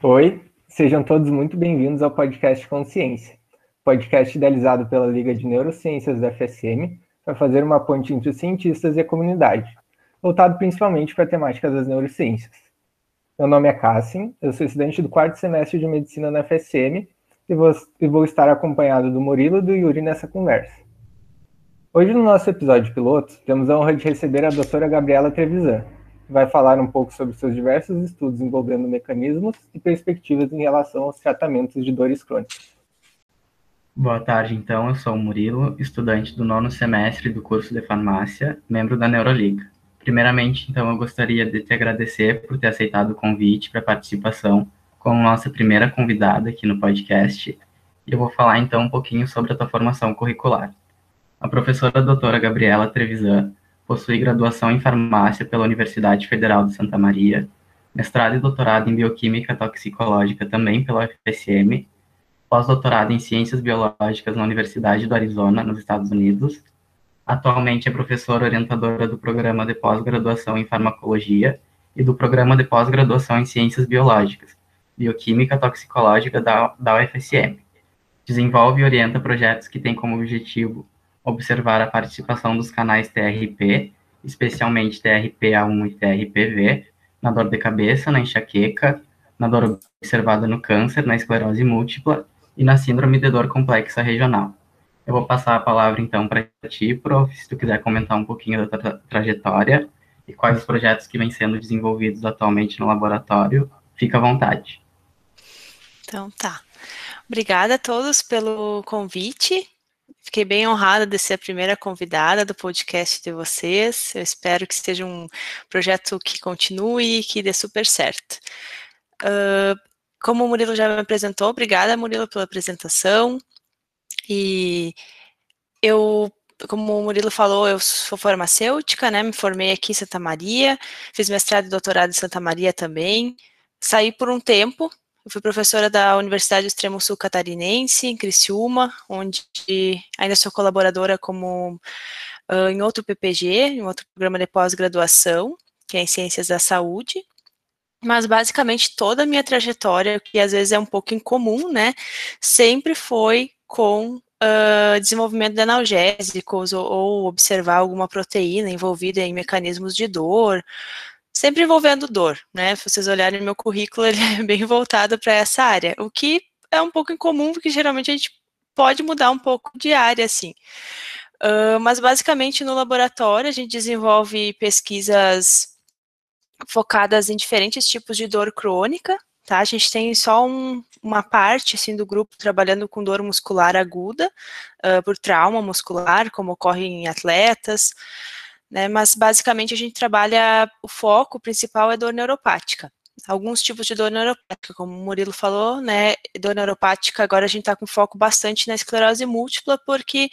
Oi, sejam todos muito bem-vindos ao podcast Consciência, podcast idealizado pela Liga de Neurociências da FSM para fazer uma ponte entre os cientistas e a comunidade, voltado principalmente para a temática das neurociências. Meu nome é Cassim, eu sou estudante do quarto semestre de Medicina na FSM e vou, e vou estar acompanhado do Murilo e do Yuri nessa conversa. Hoje, no nosso episódio piloto, temos a honra de receber a doutora Gabriela Trevisan, vai falar um pouco sobre seus diversos estudos envolvendo mecanismos e perspectivas em relação aos tratamentos de dores crônicas. Boa tarde, então. Eu sou o Murilo, estudante do nono semestre do curso de farmácia, membro da Neuroliga. Primeiramente, então, eu gostaria de te agradecer por ter aceitado o convite para participação como nossa primeira convidada aqui no podcast. E eu vou falar, então, um pouquinho sobre a tua formação curricular. A professora doutora Gabriela Trevisan possui graduação em farmácia pela Universidade Federal de Santa Maria, mestrado e doutorado em bioquímica toxicológica também pela UFSM, pós-doutorado em ciências biológicas na Universidade do Arizona, nos Estados Unidos, Atualmente é professora orientadora do programa de pós-graduação em farmacologia e do programa de pós-graduação em ciências biológicas, bioquímica toxicológica da, da UFSM. Desenvolve e orienta projetos que têm como objetivo observar a participação dos canais TRP, especialmente TRPA1 e TRPV, na dor de cabeça, na enxaqueca, na dor observada no câncer, na esclerose múltipla e na síndrome de dor complexa regional. Eu vou passar a palavra então para ti, prof, se tu quiser comentar um pouquinho da tua trajetória e quais os projetos que vêm sendo desenvolvidos atualmente no laboratório, fica à vontade. Então tá. Obrigada a todos pelo convite. Fiquei bem honrada de ser a primeira convidada do podcast de vocês. Eu espero que seja um projeto que continue e que dê super certo. Uh, como o Murilo já me apresentou, obrigada, Murilo, pela apresentação. E eu, como o Murilo falou, eu sou farmacêutica, né? Me formei aqui em Santa Maria, fiz mestrado e doutorado em Santa Maria também. Saí por um tempo, fui professora da Universidade do Extremo Sul Catarinense, em Criciúma, onde ainda sou colaboradora como uh, em outro PPG, em outro programa de pós-graduação, que é em Ciências da Saúde. Mas basicamente toda a minha trajetória, que às vezes é um pouco incomum, né, sempre foi com uh, desenvolvimento de analgésicos ou, ou, observar alguma proteína envolvida em mecanismos de dor, sempre envolvendo dor, né? Se vocês olharem meu currículo, ele é bem voltado para essa área, o que é um pouco incomum, porque geralmente a gente pode mudar um pouco de área, assim. Uh, mas basicamente no laboratório a gente desenvolve pesquisas focadas em diferentes tipos de dor crônica, tá? A gente tem só um, uma parte, assim, do grupo trabalhando com dor muscular aguda, uh, por trauma muscular, como ocorre em atletas, né? Mas, basicamente, a gente trabalha, o foco principal é dor neuropática alguns tipos de dor neuropática, como o Murilo falou, né, dor neuropática, agora a gente está com foco bastante na esclerose múltipla, porque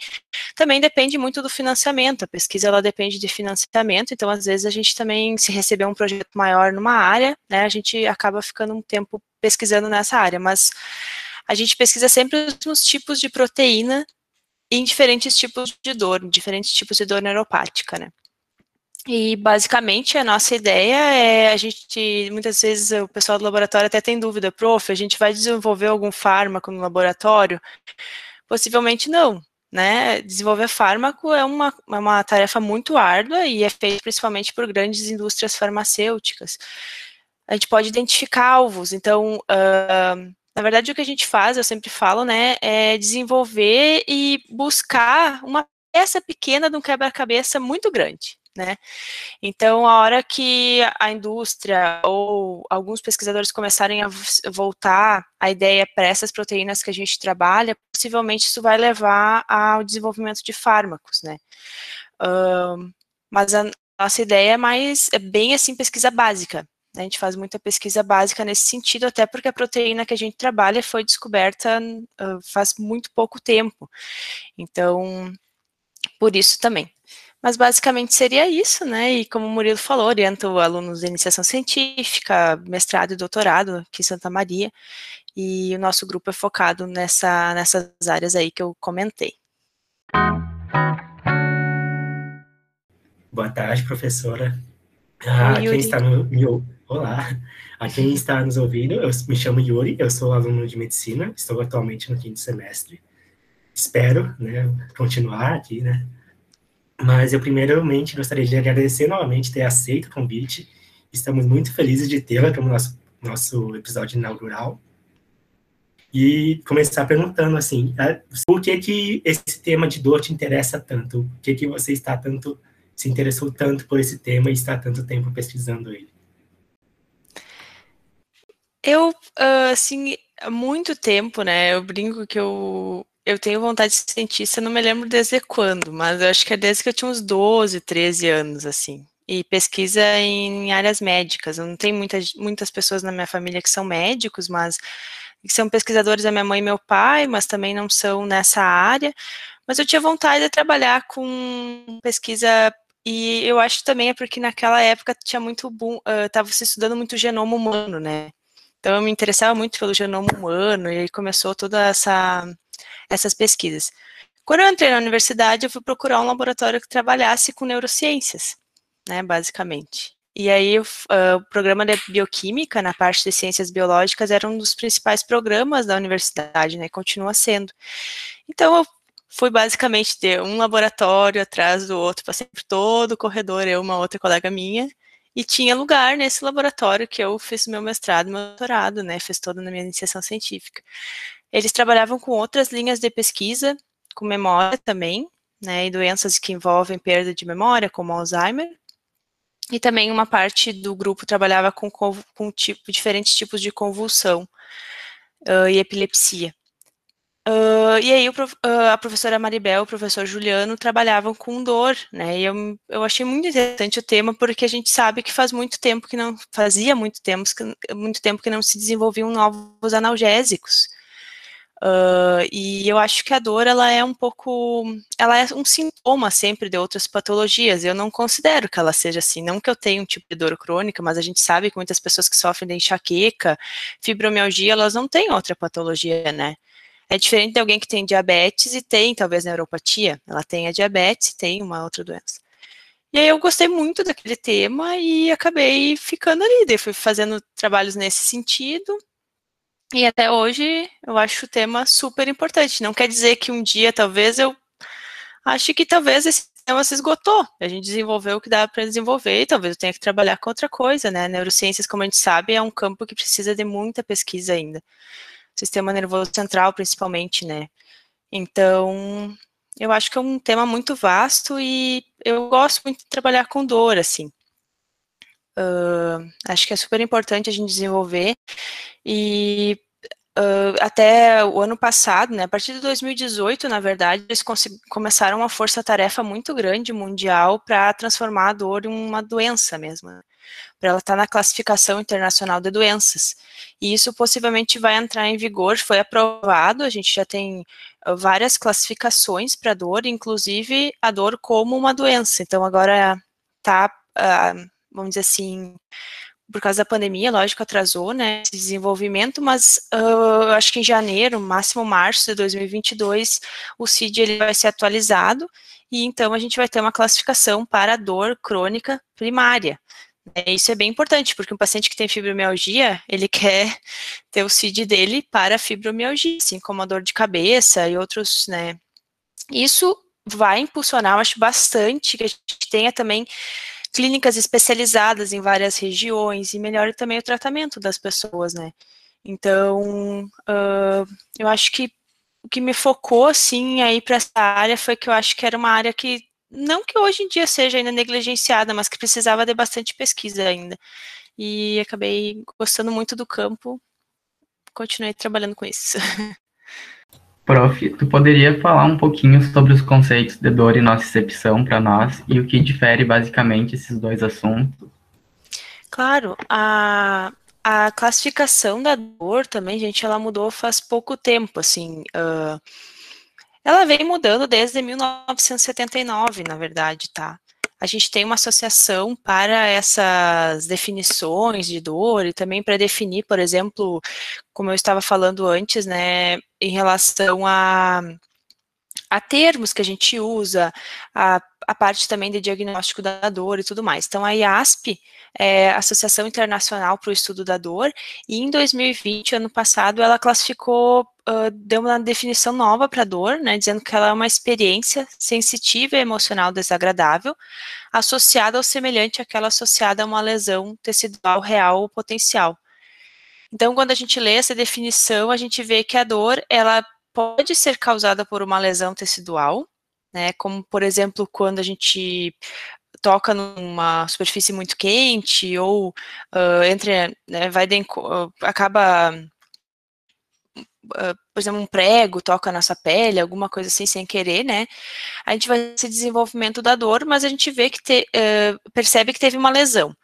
também depende muito do financiamento, a pesquisa ela depende de financiamento, então às vezes a gente também, se receber um projeto maior numa área, né, a gente acaba ficando um tempo pesquisando nessa área, mas a gente pesquisa sempre os tipos de proteína em diferentes tipos de dor, diferentes tipos de dor neuropática, né. E basicamente a nossa ideia é a gente, muitas vezes o pessoal do laboratório até tem dúvida, prof, a gente vai desenvolver algum fármaco no laboratório? Possivelmente não, né? Desenvolver fármaco é uma, é uma tarefa muito árdua e é feita principalmente por grandes indústrias farmacêuticas. A gente pode identificar alvos, então, uh, na verdade o que a gente faz, eu sempre falo, né, é desenvolver e buscar uma peça pequena de um quebra-cabeça muito grande né? Então, a hora que a indústria ou alguns pesquisadores começarem a voltar a ideia para essas proteínas que a gente trabalha, possivelmente isso vai levar ao desenvolvimento de fármacos, né? Uh, mas a nossa ideia é mais, é bem assim, pesquisa básica. Né? A gente faz muita pesquisa básica nesse sentido, até porque a proteína que a gente trabalha foi descoberta uh, faz muito pouco tempo. Então, por isso também. Mas basicamente seria isso, né? E como o Murilo falou, oriento alunos de iniciação científica, mestrado e doutorado aqui em Santa Maria. E o nosso grupo é focado nessa, nessas áreas aí que eu comentei. Boa tarde, professora. Ah, quem está no, me, Olá, a quem está nos ouvindo, eu me chamo Yuri, eu sou aluno de medicina, estou atualmente no quinto semestre. Espero, né, continuar aqui, né? Mas eu primeiramente gostaria de agradecer novamente ter aceito o convite. Estamos muito felizes de tê-la como nosso nosso episódio inaugural e começar perguntando assim, por que que esse tema de dor te interessa tanto? Por que que você está tanto se interessou tanto por esse tema e está tanto tempo pesquisando ele? Eu, ah, assim, há muito tempo, né, eu brinco que eu, eu tenho vontade de ser cientista, não me lembro desde quando, mas eu acho que é desde que eu tinha uns 12, 13 anos, assim. E pesquisa em áreas médicas. Eu não tenho muitas, muitas pessoas na minha família que são médicos, mas que são pesquisadores, a minha mãe e meu pai, mas também não são nessa área. Mas eu tinha vontade de trabalhar com pesquisa e eu acho também é porque naquela época tinha muito boom, uh, se estudando muito genoma humano, né? Então eu me interessava muito pelo genoma humano e aí começou toda essa essas pesquisas. Quando eu entrei na universidade, eu fui procurar um laboratório que trabalhasse com neurociências, né, basicamente. E aí, uh, o programa de bioquímica, na parte de ciências biológicas, era um dos principais programas da universidade, né, continua sendo. Então, eu fui basicamente ter um laboratório atrás do outro, passei por todo o corredor, eu uma outra colega minha, e tinha lugar nesse laboratório que eu fiz meu mestrado, meu doutorado, né, fiz toda na minha iniciação científica. Eles trabalhavam com outras linhas de pesquisa, com memória também, né, e doenças que envolvem perda de memória, como Alzheimer. E também uma parte do grupo trabalhava com, com tipo, diferentes tipos de convulsão uh, e epilepsia. Uh, e aí o, uh, a professora Maribel e o professor Juliano trabalhavam com dor, né? E eu, eu achei muito interessante o tema porque a gente sabe que faz muito tempo que não fazia muito tempo que, muito tempo que não se desenvolviam novos analgésicos. Uh, e eu acho que a dor ela é um pouco, ela é um sintoma sempre de outras patologias. Eu não considero que ela seja assim, não que eu tenha um tipo de dor crônica, mas a gente sabe que muitas pessoas que sofrem de enxaqueca, fibromialgia, elas não têm outra patologia, né? É diferente de alguém que tem diabetes e tem, talvez, neuropatia. Ela tem a diabetes e tem uma outra doença. E aí eu gostei muito daquele tema e acabei ficando ali. Daí fui fazendo trabalhos nesse sentido. E até hoje eu acho o tema super importante. Não quer dizer que um dia, talvez, eu acho que talvez esse tema se esgotou. A gente desenvolveu o que dá para desenvolver e talvez eu tenha que trabalhar com outra coisa, né? Neurociências, como a gente sabe, é um campo que precisa de muita pesquisa ainda sistema nervoso central, principalmente, né? Então, eu acho que é um tema muito vasto e eu gosto muito de trabalhar com dor, assim. Uh, acho que é super importante a gente desenvolver e uh, até o ano passado, né, a partir de 2018, na verdade, eles começaram uma força-tarefa muito grande mundial para transformar a dor em uma doença mesmo. Né? para ela estar tá na classificação internacional de doenças. E isso possivelmente vai entrar em vigor, foi aprovado, a gente já tem várias classificações para dor, inclusive a dor como uma doença. Então agora está, uh, vamos dizer assim, por causa da pandemia, lógico, atrasou, né, esse desenvolvimento, mas uh, acho que em janeiro, máximo março de 2022, o CID ele vai ser atualizado, e então a gente vai ter uma classificação para dor crônica primária, é, isso é bem importante, porque um paciente que tem fibromialgia, ele quer ter o CID dele para fibromialgia, assim como a dor de cabeça e outros, né. Isso vai impulsionar, eu acho, bastante que a gente tenha também clínicas especializadas em várias regiões e melhore também o tratamento das pessoas, né. Então, uh, eu acho que o que me focou, assim, aí para essa área foi que eu acho que era uma área que não que hoje em dia seja ainda negligenciada, mas que precisava de bastante pesquisa ainda. E acabei gostando muito do campo, continuei trabalhando com isso. Prof, tu poderia falar um pouquinho sobre os conceitos de dor e nocicepção para nós e o que difere basicamente esses dois assuntos? Claro, a, a classificação da dor também, gente, ela mudou faz pouco tempo, assim, uh, ela vem mudando desde 1979, na verdade, tá? A gente tem uma associação para essas definições de dor e também para definir, por exemplo, como eu estava falando antes, né, em relação a a termos que a gente usa, a, a parte também de diagnóstico da dor e tudo mais. Então, a IASP é a Associação Internacional para o Estudo da Dor, e em 2020, ano passado, ela classificou, uh, deu uma definição nova para a dor, né, dizendo que ela é uma experiência sensitiva e emocional desagradável, associada ou semelhante àquela associada a uma lesão tecidual real ou potencial. Então, quando a gente lê essa definição, a gente vê que a dor, ela pode ser causada por uma lesão tecidual, né, como, por exemplo, quando a gente toca numa superfície muito quente ou uh, entre, né, vai de, uh, acaba, uh, por exemplo, um prego toca nossa pele, alguma coisa assim sem querer, né? A gente vai ter desenvolvimento da dor, mas a gente vê que te, percebe que teve uma lesão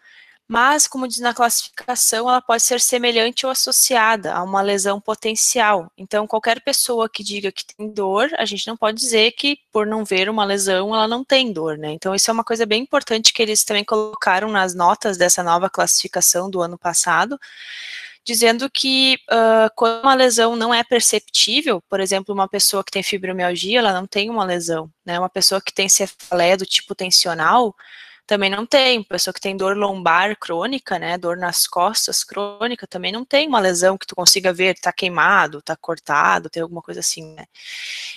mas, como diz na classificação, ela pode ser semelhante ou associada a uma lesão potencial. Então, qualquer pessoa que diga que tem dor, a gente não pode dizer que, por não ver uma lesão, ela não tem dor, né? Então, isso é uma coisa bem importante que eles também colocaram nas notas dessa nova classificação do ano passado, dizendo que uh, quando uma lesão não é perceptível, por exemplo, uma pessoa que tem fibromialgia, ela não tem uma lesão, né? Uma pessoa que tem cefaleia do tipo tensional, também não tem. Pessoa que tem dor lombar crônica, né, dor nas costas crônica, também não tem uma lesão que tu consiga ver, tá queimado, tá cortado, tem alguma coisa assim, né.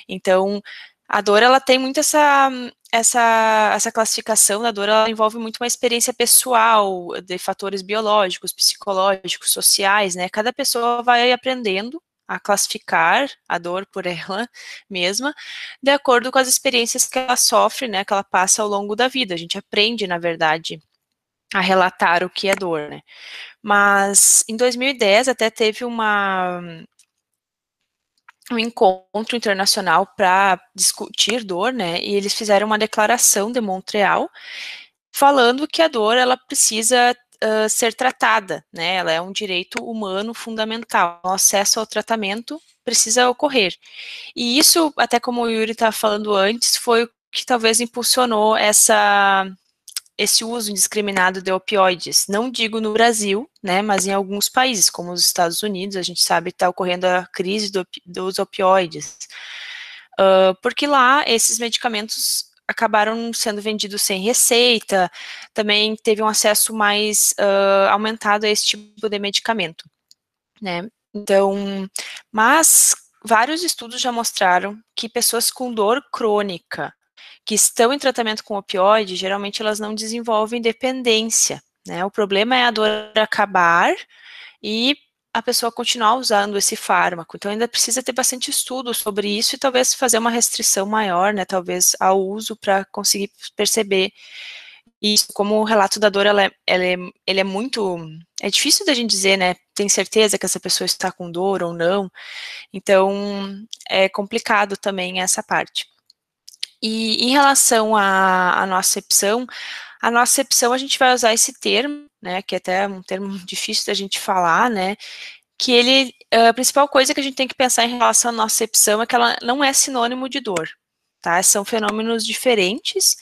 Então, a dor, ela tem muito essa, essa, essa classificação da dor, ela envolve muito uma experiência pessoal, de fatores biológicos, psicológicos, sociais, né, cada pessoa vai aprendendo a classificar a dor por ela mesma, de acordo com as experiências que ela sofre, né, que ela passa ao longo da vida. A gente aprende, na verdade, a relatar o que é dor, né. Mas em 2010 até teve uma um encontro internacional para discutir dor, né, e eles fizeram uma declaração de Montreal falando que a dor ela precisa uh, ser tratada, né? Ela é um direito humano fundamental. O acesso ao tratamento precisa ocorrer. E isso, até como o Yuri estava falando antes, foi o que talvez impulsionou essa esse uso indiscriminado de opioides. Não digo no Brasil, né, mas em alguns países, como os Estados Unidos, a gente sabe que está ocorrendo a crise do, dos opioides. Uh, porque lá esses medicamentos acabaram sendo vendidos sem receita, também teve um acesso mais uh, aumentado a esse tipo de medicamento, né? Então, mas vários estudos já mostraram que pessoas com dor crônica que estão em tratamento com opioide, geralmente elas não desenvolvem dependência, né? O problema é a dor acabar e a pessoa continuar usando esse fármaco. Então, ainda precisa ter bastante estudo sobre isso e talvez fazer uma restrição maior, né, talvez ao uso para conseguir perceber isso. Como o relato da dor, ela é, ela é, ele é muito, é difícil da gente dizer, né, tem certeza que essa pessoa está com dor ou não. Então, é complicado também essa parte. E em relação à, à nocepção, a nocepção a gente vai usar esse termo né, que é até um termo difícil da gente falar, né, que ele, a principal coisa que a gente tem que pensar em relação à nocepção é que ela não é sinônimo de dor, tá, são fenômenos diferentes,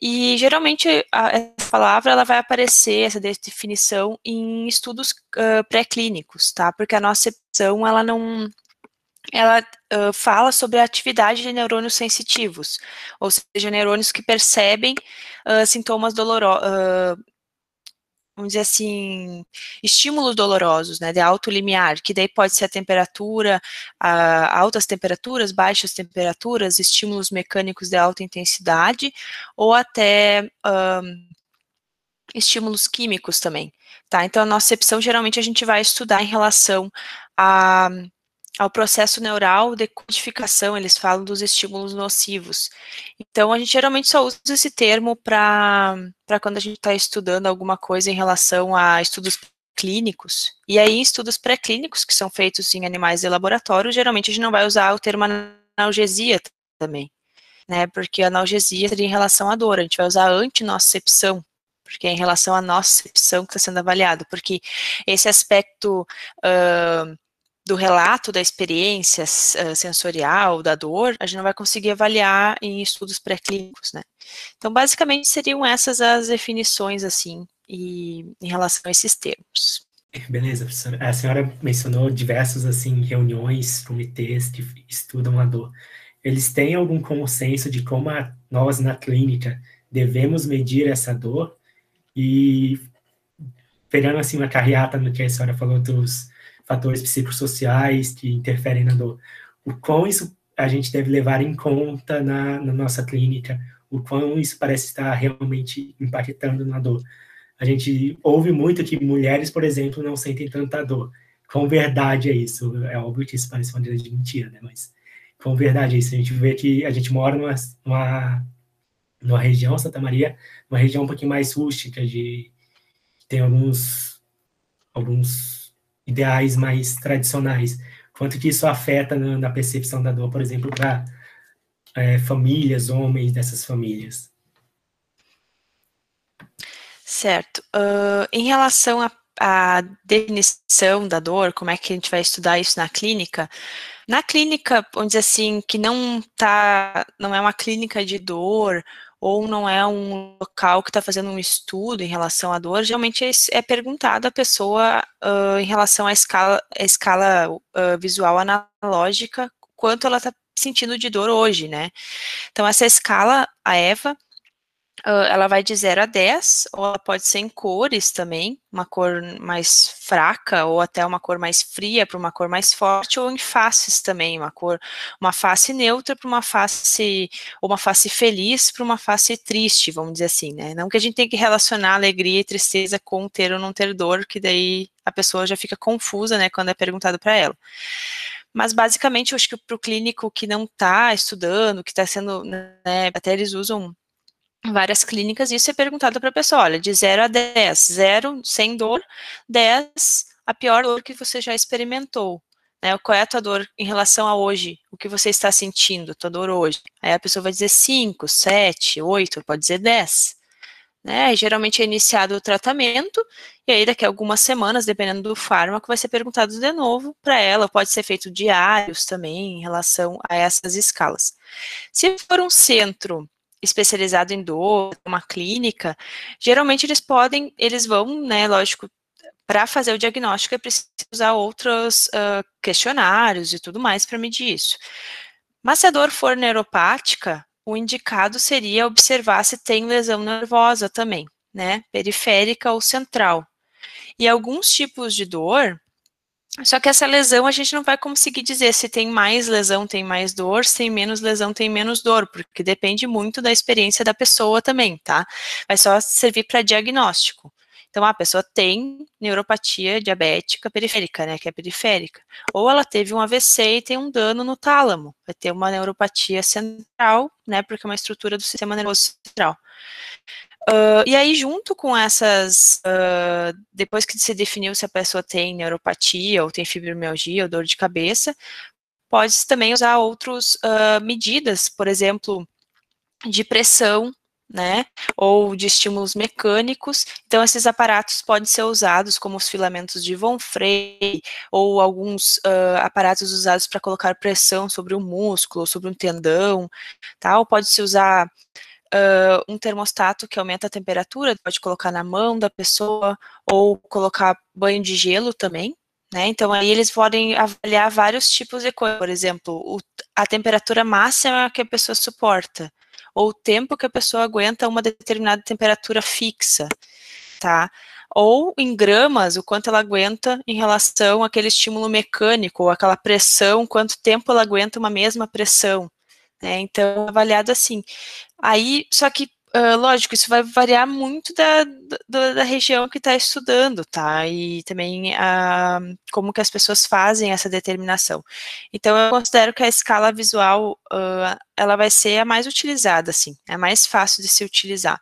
e geralmente essa palavra, ela vai aparecer, essa definição, em estudos uh, pré-clínicos, tá, porque a nocepção, ela não, ela uh, fala sobre a atividade de neurônios sensitivos, ou seja, neurônios que percebem uh, sintomas dolorosos, vamos dizer assim, estímulos dolorosos, né, de alto limiar, que daí pode ser a temperatura, a altas temperaturas, baixas temperaturas, estímulos mecânicos de alta intensidade, ou até um, estímulos químicos também, tá? Então, a nocepção, geralmente, a gente vai estudar em relação a ao processo neural de codificação, eles falam dos estímulos nocivos. Então, a gente geralmente só usa esse termo para quando a gente está estudando alguma coisa em relação a estudos clínicos. E aí, estudos pré-clínicos, que são feitos em animais de laboratório, geralmente a gente não vai usar o termo analgesia também, né? Porque analgesia seria em relação à dor, a gente vai usar antinocepção, porque é em relação à nocepção que está sendo avaliado, porque esse aspecto uh, do relato da experiência uh, sensorial, da dor, a gente não vai conseguir avaliar em estudos pré-clínicos, né? Então, basicamente, seriam essas as definições, assim, e, em relação a esses termos. Beleza, professora. A senhora mencionou diversas, assim, reuniões, comitês que estudam a dor. eles têm algum consenso de como a, nós na clínica devemos medir essa dor e pegando assim uma carreata no que a senhora falou dos fatores psicossociais que interferem na dor, o quão isso a gente deve levar em conta na, na nossa clínica, o quão isso parece estar realmente impactando na dor. A gente ouve muito que mulheres, por exemplo, não sentem tanta dor. Com verdade é isso. É óbvio que isso parece uma grande mentira, né? Mas com verdade é isso. A gente vê que a gente mora numa, numa, numa região, Santa Maria, uma região um pouquinho mais rústica, de tem alguns alguns ideais mais tradicionais. Quanto que isso afeta na, na percepção da dor, por exemplo, para é, famílias, homens dessas famílias? Certo. Uh, em relação à definição da dor, como é que a gente vai estudar isso na clínica? Na clínica, vamos dizer assim, que não tá, não é uma clínica de dor ou não é um local que está fazendo um estudo em relação à dor, geralmente é, é perguntado à pessoa uh, em relação à escala, à escala uh, visual analógica, quanto ela está sentindo de dor hoje, né? Então, essa escala, a EVA, ela vai de 0 a 10, ou ela pode ser em cores também, uma cor mais fraca, ou até uma cor mais fria para uma cor mais forte, ou em faces também, uma cor, uma face neutra para uma face, ou uma face feliz para uma face triste, vamos dizer assim, né? Não que a gente tenha que relacionar alegria e tristeza com ter ou não ter dor, que daí a pessoa já fica confusa, né, quando é perguntado para ela. Mas basicamente, eu acho que para o clínico que não está estudando, que está sendo, né, até eles usam várias clínicas, isso é perguntado para a pessoa, olha, de 0 a 10, 0 sem dor, 10 a pior dor que você já experimentou, né, qual é a tua dor em relação a hoje, o que você está sentindo, tua dor hoje, aí a pessoa vai dizer 5, 7, 8, pode dizer 10, né, geralmente é iniciado o tratamento, e aí daqui a algumas semanas, dependendo do fármaco, vai ser perguntado de novo para ela, pode ser feito diários também, em relação a essas escalas. Se for um centro especializado em dor, uma clínica, geralmente eles podem, eles vão, né, lógico, para fazer o diagnóstico é preciso usar outros uh, questionários e tudo mais para medir isso. Mas se a dor for neuropática, o indicado seria observar se tem lesão nervosa também, né, periférica ou central. E alguns tipos de dor, só que essa lesão a gente não vai conseguir dizer se tem mais lesão, tem mais dor, se tem menos lesão, tem menos dor, porque depende muito da experiência da pessoa também, tá? Vai só servir para diagnóstico. Então, a pessoa tem neuropatia diabética periférica, né, que é periférica. Ou ela teve um AVC e tem um dano no tálamo, vai ter uma neuropatia central, né, porque é uma estrutura do sistema nervoso central. Uh, e aí, junto com essas, uh, depois que se definiu se a pessoa tem neuropatia, ou tem fibromialgia, ou dor de cabeça, pode também usar outras uh, medidas, por exemplo, de pressão, né, ou de estímulos mecânicos. Então, esses aparatos podem ser usados como os filamentos de Von Frey, ou alguns aparatos usados para colocar pressão sobre o músculo, sobre um tendão, tal. Pode-se usar uh, um termostato que aumenta a temperatura, pode colocar na mão da pessoa, ou colocar banho de gelo também, né? Então aí eles podem avaliar vários tipos de coisas, por exemplo, o, a temperatura máxima que a pessoa suporta, ou o tempo que a pessoa aguenta uma determinada temperatura fixa, tá? Ou em gramas, o quanto ela aguenta em relação àquele estímulo mecânico, ou aquela pressão, quanto tempo ela aguenta uma mesma pressão. Né? Então, avaliado assim. Aí, só que, uh, lógico, isso vai variar muito da, da, da região que está estudando, tá? E também uh, como que as pessoas fazem essa determinação. Então, eu considero que a escala visual, uh, ela vai ser a mais utilizada, assim, é mais fácil de se utilizar.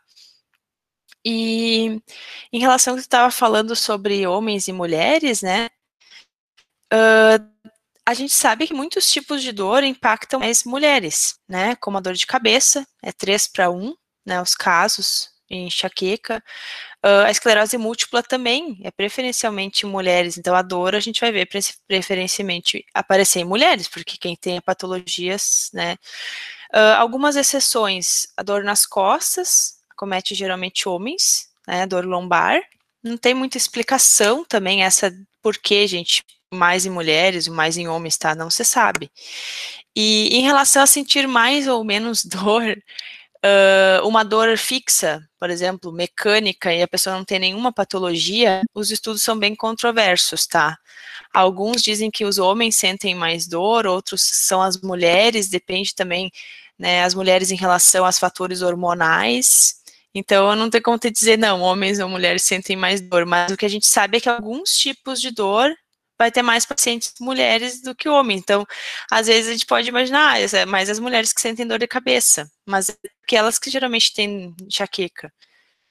E em relação ao que você estava falando sobre homens e mulheres, né? Uh, a gente sabe que muitos tipos de dor impactam mais mulheres, né? Como a dor de cabeça, é 3 para 1, né? Os casos em enxaqueca. Uh, a esclerose múltipla também é preferencialmente em mulheres, então a dor a gente vai ver preferencialmente aparecer em mulheres, porque quem tem patologias, né? Uh, algumas exceções, a dor nas costas, comete geralmente homens, né? Dor lombar. Não tem muita explicação também essa por que, gente, mais em mulheres, mais em homens, tá? Não se sabe. E em relação a sentir mais ou menos dor, uh, uma dor fixa, por exemplo, mecânica, e a pessoa não tem nenhuma patologia, os estudos são bem controversos, tá? Alguns dizem que os homens sentem mais dor, outros são as mulheres, depende também, né, as mulheres em relação aos fatores hormonais. Então, eu não tenho como te dizer, não, homens ou mulheres sentem mais dor, mas o que a gente sabe é que alguns tipos de dor vai ter mais pacientes mulheres do que homens. Então, às vezes a gente pode imaginar, ah, é mais as mulheres que sentem dor de cabeça, mas é aquelas que geralmente têm enxaqueca,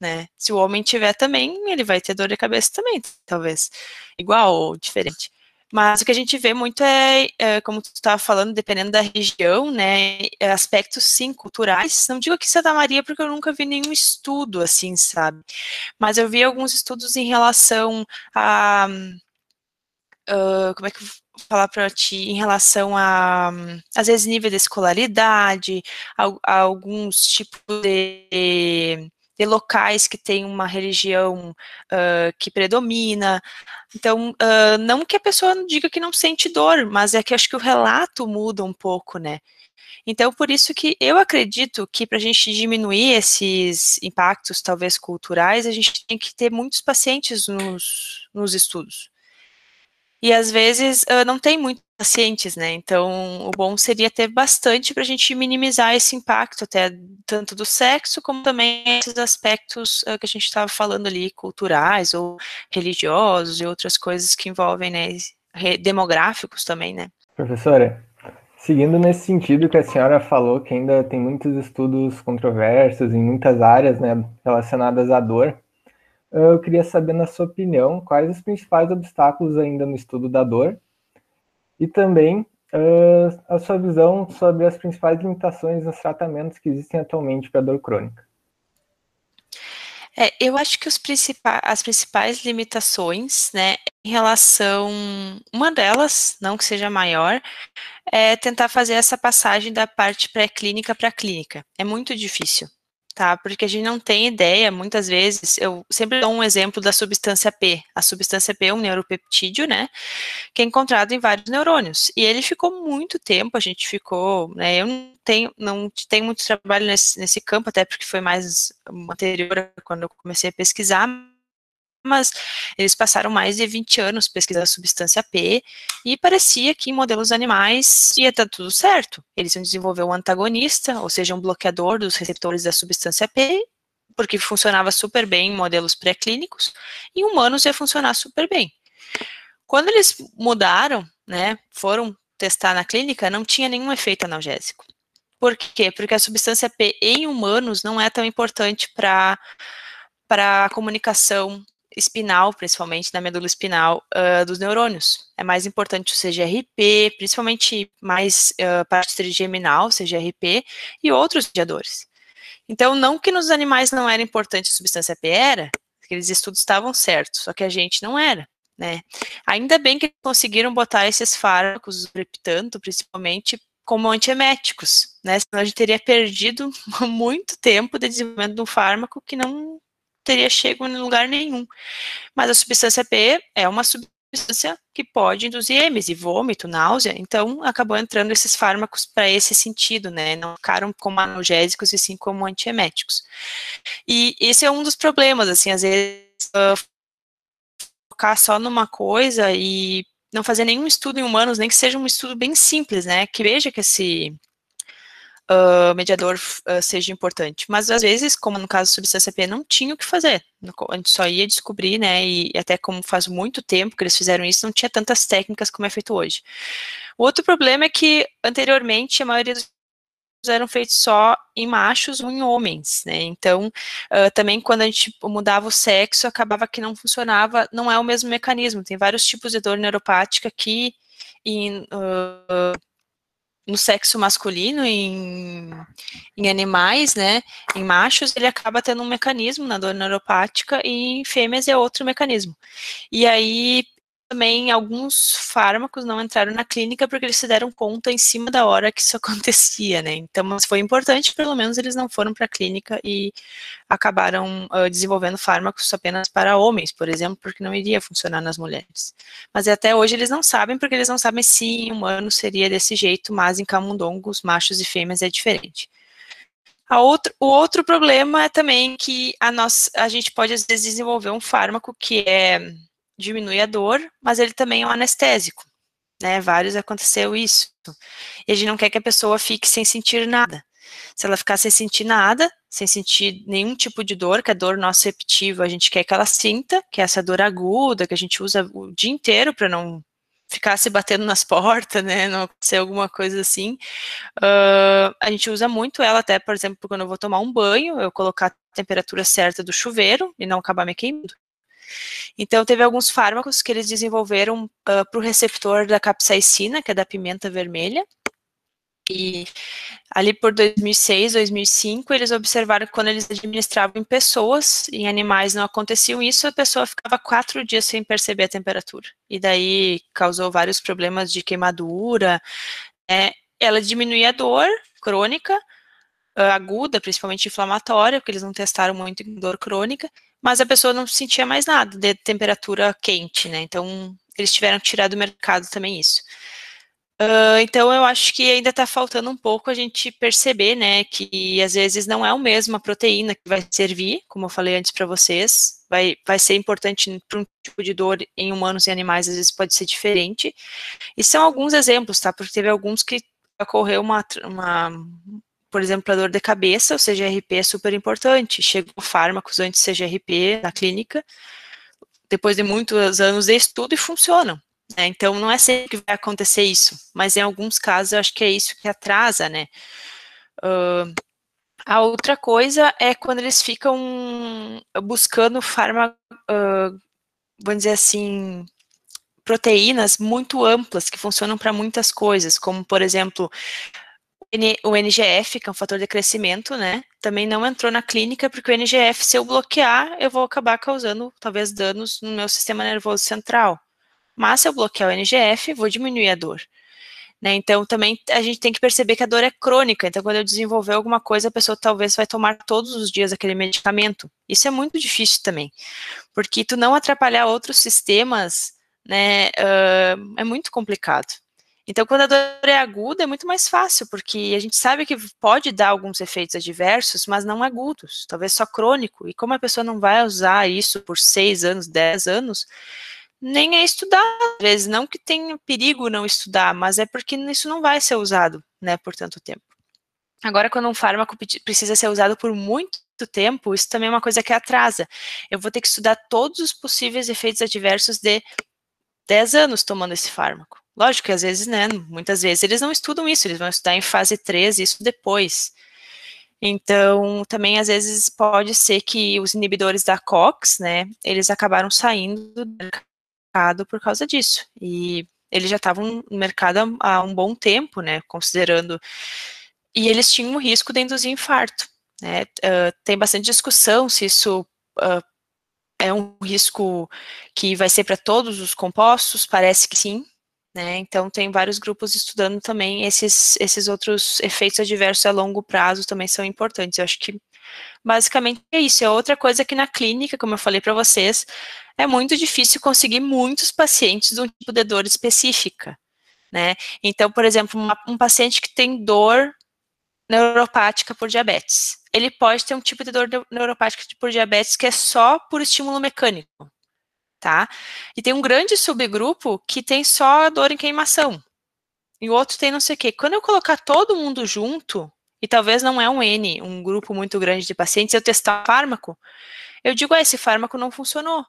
né? Se o homem tiver também, ele vai ter dor de cabeça também, talvez. Igual ou diferente. Mas o que a gente vê muito é, é como tu estava falando, dependendo da região, né, é aspectos, sim, culturais. Não digo aqui Santa Maria, porque eu nunca vi nenhum estudo assim, sabe? Mas eu vi alguns estudos em relação a como é que eu vou falar para ti, em relação a, às vezes, nível de escolaridade, a, a alguns tipos de, de, locais que tem uma religião uh, que predomina. Então, uh, não que a pessoa diga que não sente dor, mas é que acho que o relato muda um pouco, né? Então, por isso que eu acredito que para a gente diminuir esses impactos, talvez culturais, a gente tem que ter muitos pacientes nos, nos estudos. E às vezes uh, não tem muitos pacientes, né? Então, o bom seria ter bastante para a gente minimizar esse impacto, até tanto do sexo, como também esses aspectos uh, que a gente estava falando ali, culturais ou religiosos e outras coisas que envolvem, né? Demográficos também, né? Professora, seguindo nesse sentido que a senhora falou, que ainda tem muitos estudos controversos em muitas áreas, né, relacionadas à dor, eu queria saber, na sua opinião, quais os principais obstáculos ainda no estudo da dor e também uh, a sua visão sobre as principais limitações nos tratamentos que existem atualmente para dor crônica. É, eu acho que principais, as principais limitações, né, em relação, uma delas, não que seja maior, é tentar fazer essa passagem da parte pré-clínica para clínica. É muito difícil tá? Porque a gente não tem ideia, muitas vezes, eu sempre dou um exemplo da substância P. A substância P é um neuropeptídeo, né? Que é encontrado em vários neurônios. E ele ficou muito tempo, a gente ficou, né? Eu não tenho, não tenho muito trabalho nesse, nesse campo, até porque foi mais anterior quando eu comecei a pesquisar, mas eles passaram mais de 20 anos pesquisando a substância P e parecia que em modelos animais ia estar tudo certo. Eles iam desenvolver um antagonista, ou seja, um bloqueador dos receptores da substância P, porque funcionava super bem em modelos pré-clínicos, e em humanos ia funcionar super bem. Quando eles mudaram, né, foram testar na clínica, não tinha nenhum efeito analgésico. Por quê? Porque a substância P em humanos não é tão importante para para a comunicação espinal, principalmente na medula espinal uh, dos neurônios. É mais importante o CGRP, principalmente mais uh, parte trigeminal, CGRP, e outros mediadores. Então, não que nos animais não era importante a substância P era, aqueles estudos estavam certos, só que a gente não era. Né? Ainda bem que conseguiram botar esses fármacos, o reptanto, principalmente, como antieméticos, né? Senão a gente teria perdido muito tempo de desenvolvimento de um fármaco que não teria chego em lugar nenhum. Mas a substância P é uma substância que pode induzir êmese, vômito, náusea, então acabou entrando esses fármacos para esse sentido, né? Não ficaram como analgésicos e sim como antieméticos. E esse é um dos problemas, assim, às vezes uh, focar só numa coisa e não fazer nenhum estudo em humanos, nem que seja um estudo bem simples, né? Que veja que esse uh, mediador uh, seja importante. Mas às vezes, como no caso da substância P, não tinha o que fazer. A gente só ia descobrir, né? E até como faz muito tempo que eles fizeram isso, não tinha tantas técnicas como é feito hoje. O outro problema é que anteriormente a maioria dos eram feitos só em machos ou em homens, né? Então, uh, também quando a gente mudava o sexo, acabava que não funcionava, não é o mesmo mecanismo. Tem vários tipos de dor neuropática que em, uh, no sexo masculino, em, em animais, né, em machos, ele acaba tendo um mecanismo na dor neuropática e em fêmeas é outro mecanismo. E aí, também alguns fármacos não entraram na clínica porque eles se deram conta em cima da hora que isso acontecia, né? Então, mas foi importante, pelo menos eles não foram para a clínica e acabaram uh, desenvolvendo fármacos apenas para homens, por exemplo, porque não iria funcionar nas mulheres. Mas até hoje eles não sabem, porque eles não sabem se em humano seria desse jeito, mas em camundongos, machos e fêmeas é diferente. Outro, o outro problema é também que a, nossa, a gente pode, às vezes, desenvolver um fármaco que é diminui a dor, mas ele também é um anestésico, né? Vários aconteceu isso. E a gente não quer que a pessoa fique sem sentir nada. Se ela ficar sem sentir nada, sem sentir nenhum tipo de dor, que a dor nociceptiva a gente quer que ela sinta, que é essa dor aguda, que a gente usa o dia inteiro para não ficar se batendo nas portas, né, não acontecer alguma coisa assim. Uh, a gente usa muito ela até, por exemplo, quando eu vou tomar um banho, eu colocar a temperatura certa do chuveiro e não acabar me queimando. Então, teve alguns fármacos que eles desenvolveram uh, para o receptor da capsaicina, que é da pimenta vermelha, e ali por 2006, 2005, eles observaram que quando eles administravam em pessoas, em animais não aconteciam isso, a pessoa ficava quatro dias sem perceber a temperatura. E daí causou vários problemas de queimadura. É, ela diminuía a dor crônica, aguda, principalmente inflamatória, porque eles não testaram muito dor crônica, mas a pessoa não sentia mais nada de temperatura quente, né? Então, eles tiveram que tirar do mercado também isso. Uh, então, eu acho que ainda está faltando um pouco a gente perceber, né, que às vezes não é o mesmo a proteína que vai servir, como eu falei antes para vocês, vai, vai ser importante para um tipo de dor em humanos e animais, às vezes pode ser diferente. E são alguns exemplos, tá? Porque teve alguns que ocorreu uma, uma por exemplo, para dor de cabeça, o CGRP é super importante. Chegam fármacos antes CGRP na clínica, depois de muitos anos de estudo e funcionam. Né? Então, não é sempre que vai acontecer isso, mas em alguns casos eu acho que é isso que atrasa, né? Uh, a outra coisa é quando eles ficam buscando fármaco, uh, vamos dizer assim, proteínas muito amplas que funcionam para muitas coisas, como por exemplo o NGF, que é um fator de crescimento, né, também não entrou na clínica, porque o NGF, se eu bloquear, eu vou acabar causando, talvez, danos no meu sistema nervoso central. Mas se eu bloquear o NGF, vou diminuir a dor. Né, então, também a gente tem que perceber que a dor é crônica. Então, quando eu desenvolver alguma coisa, a pessoa talvez vai tomar todos os dias aquele medicamento. Isso é muito difícil também, porque tu não atrapalhar outros sistemas, né, uh, é muito complicado. Então, quando a dor é aguda, é muito mais fácil, porque a gente sabe que pode dar alguns efeitos adversos, mas não agudos, talvez só crônico. E como a pessoa não vai usar isso por seis anos, dez anos, nem é estudar. Às vezes, não que tenha perigo não estudar, mas é porque isso não vai ser usado, né, por tanto tempo. Agora, quando um fármaco precisa ser usado por muito tempo, isso também é uma coisa que atrasa. Eu vou ter que estudar todos os possíveis efeitos adversos de 10 anos tomando esse fármaco. Lógico que às vezes, né, muitas vezes eles não estudam isso, eles vão estudar em fase 3 isso depois. Então, também às vezes pode ser que os inibidores da COX, né, eles acabaram saindo do mercado por causa disso. E eles já estavam no mercado há um bom tempo, né, considerando. E eles tinham o risco de induzir infarto. Né? Uh, tem bastante discussão se isso uh, é um risco que vai ser para todos os compostos, parece que sim, né? Então, tem vários grupos estudando também esses, esses outros efeitos adversos a longo prazo também são importantes. Eu acho que basicamente é isso. É outra coisa que na clínica, como eu falei para vocês, é muito difícil conseguir muitos pacientes de um tipo de dor específica. Né? Então, por exemplo, uma, um paciente que tem dor neuropática por diabetes, ele pode ter um tipo de dor neuropática por diabetes que é só por estímulo mecânico tá? E tem um grande subgrupo que tem só dor em queimação. E o outro tem não sei o quê. Quando eu colocar todo mundo junto, e talvez não é um N, um grupo muito grande de pacientes, eu testar fármaco, eu digo, ah, esse fármaco não funcionou.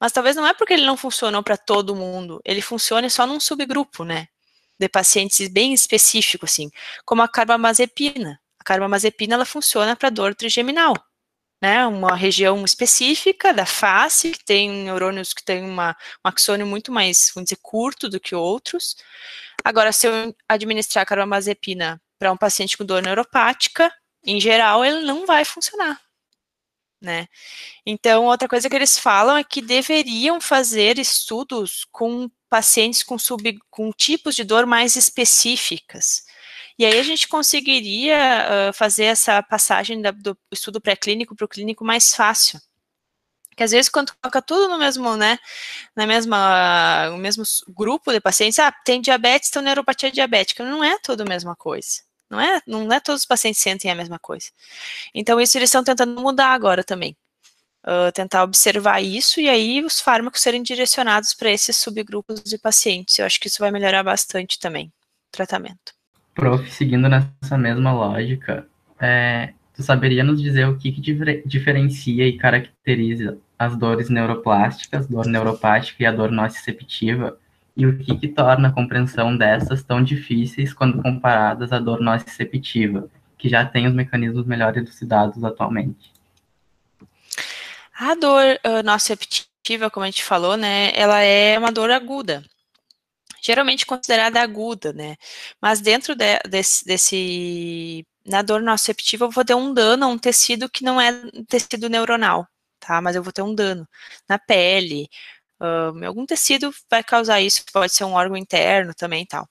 Mas talvez não é porque ele não funcionou para todo mundo, ele funciona só num subgrupo, né? De pacientes bem específico, assim, como a carbamazepina. A carbamazepina, ela funciona para dor trigeminal né, uma região específica da face, que tem neurônios que têm uma, um axônio muito mais, vamos dizer, curto do que outros. Agora, se eu administrar carbamazepina para um paciente com dor neuropática, em geral, ele não vai funcionar. né? Então, outra coisa que eles falam é que deveriam fazer estudos com pacientes com, sub, com tipos de dor mais específicas. E aí a gente conseguiria uh, fazer essa passagem da, do estudo pré-clínico para o clínico mais fácil. Porque às vezes quando coloca tudo no mesmo, né, na mesma, o mesmo grupo de pacientes, ah, tem diabetes, tem neuropatia diabética, não é tudo a mesma coisa. Não é, não é todos os pacientes sentem a mesma coisa. Então, isso eles estão tentando mudar agora também. Uh, tentar observar isso e aí os fármacos serem direcionados para esses subgrupos de pacientes. Eu acho que isso vai melhorar bastante também o tratamento. Prof, seguindo nessa mesma lógica, é, tu saberia nos dizer o que, que diferencia e caracteriza as dores neuroplásticas, dor neuropática e a dor nociceptiva e o que, que torna a compreensão dessas tão difíceis quando comparadas à dor nociceptiva, que já tem os mecanismos melhor elucidados atualmente? A dor uh, nociceptiva, como a gente falou, né, ela é uma dor aguda, geralmente considerada aguda, né, mas dentro de, desse, desse, na dor nociceptiva eu vou ter um dano a um tecido que não é tecido neuronal, tá, mas eu vou ter um dano na pele, Uh, algum tecido vai causar isso, pode ser um órgão interno também tal.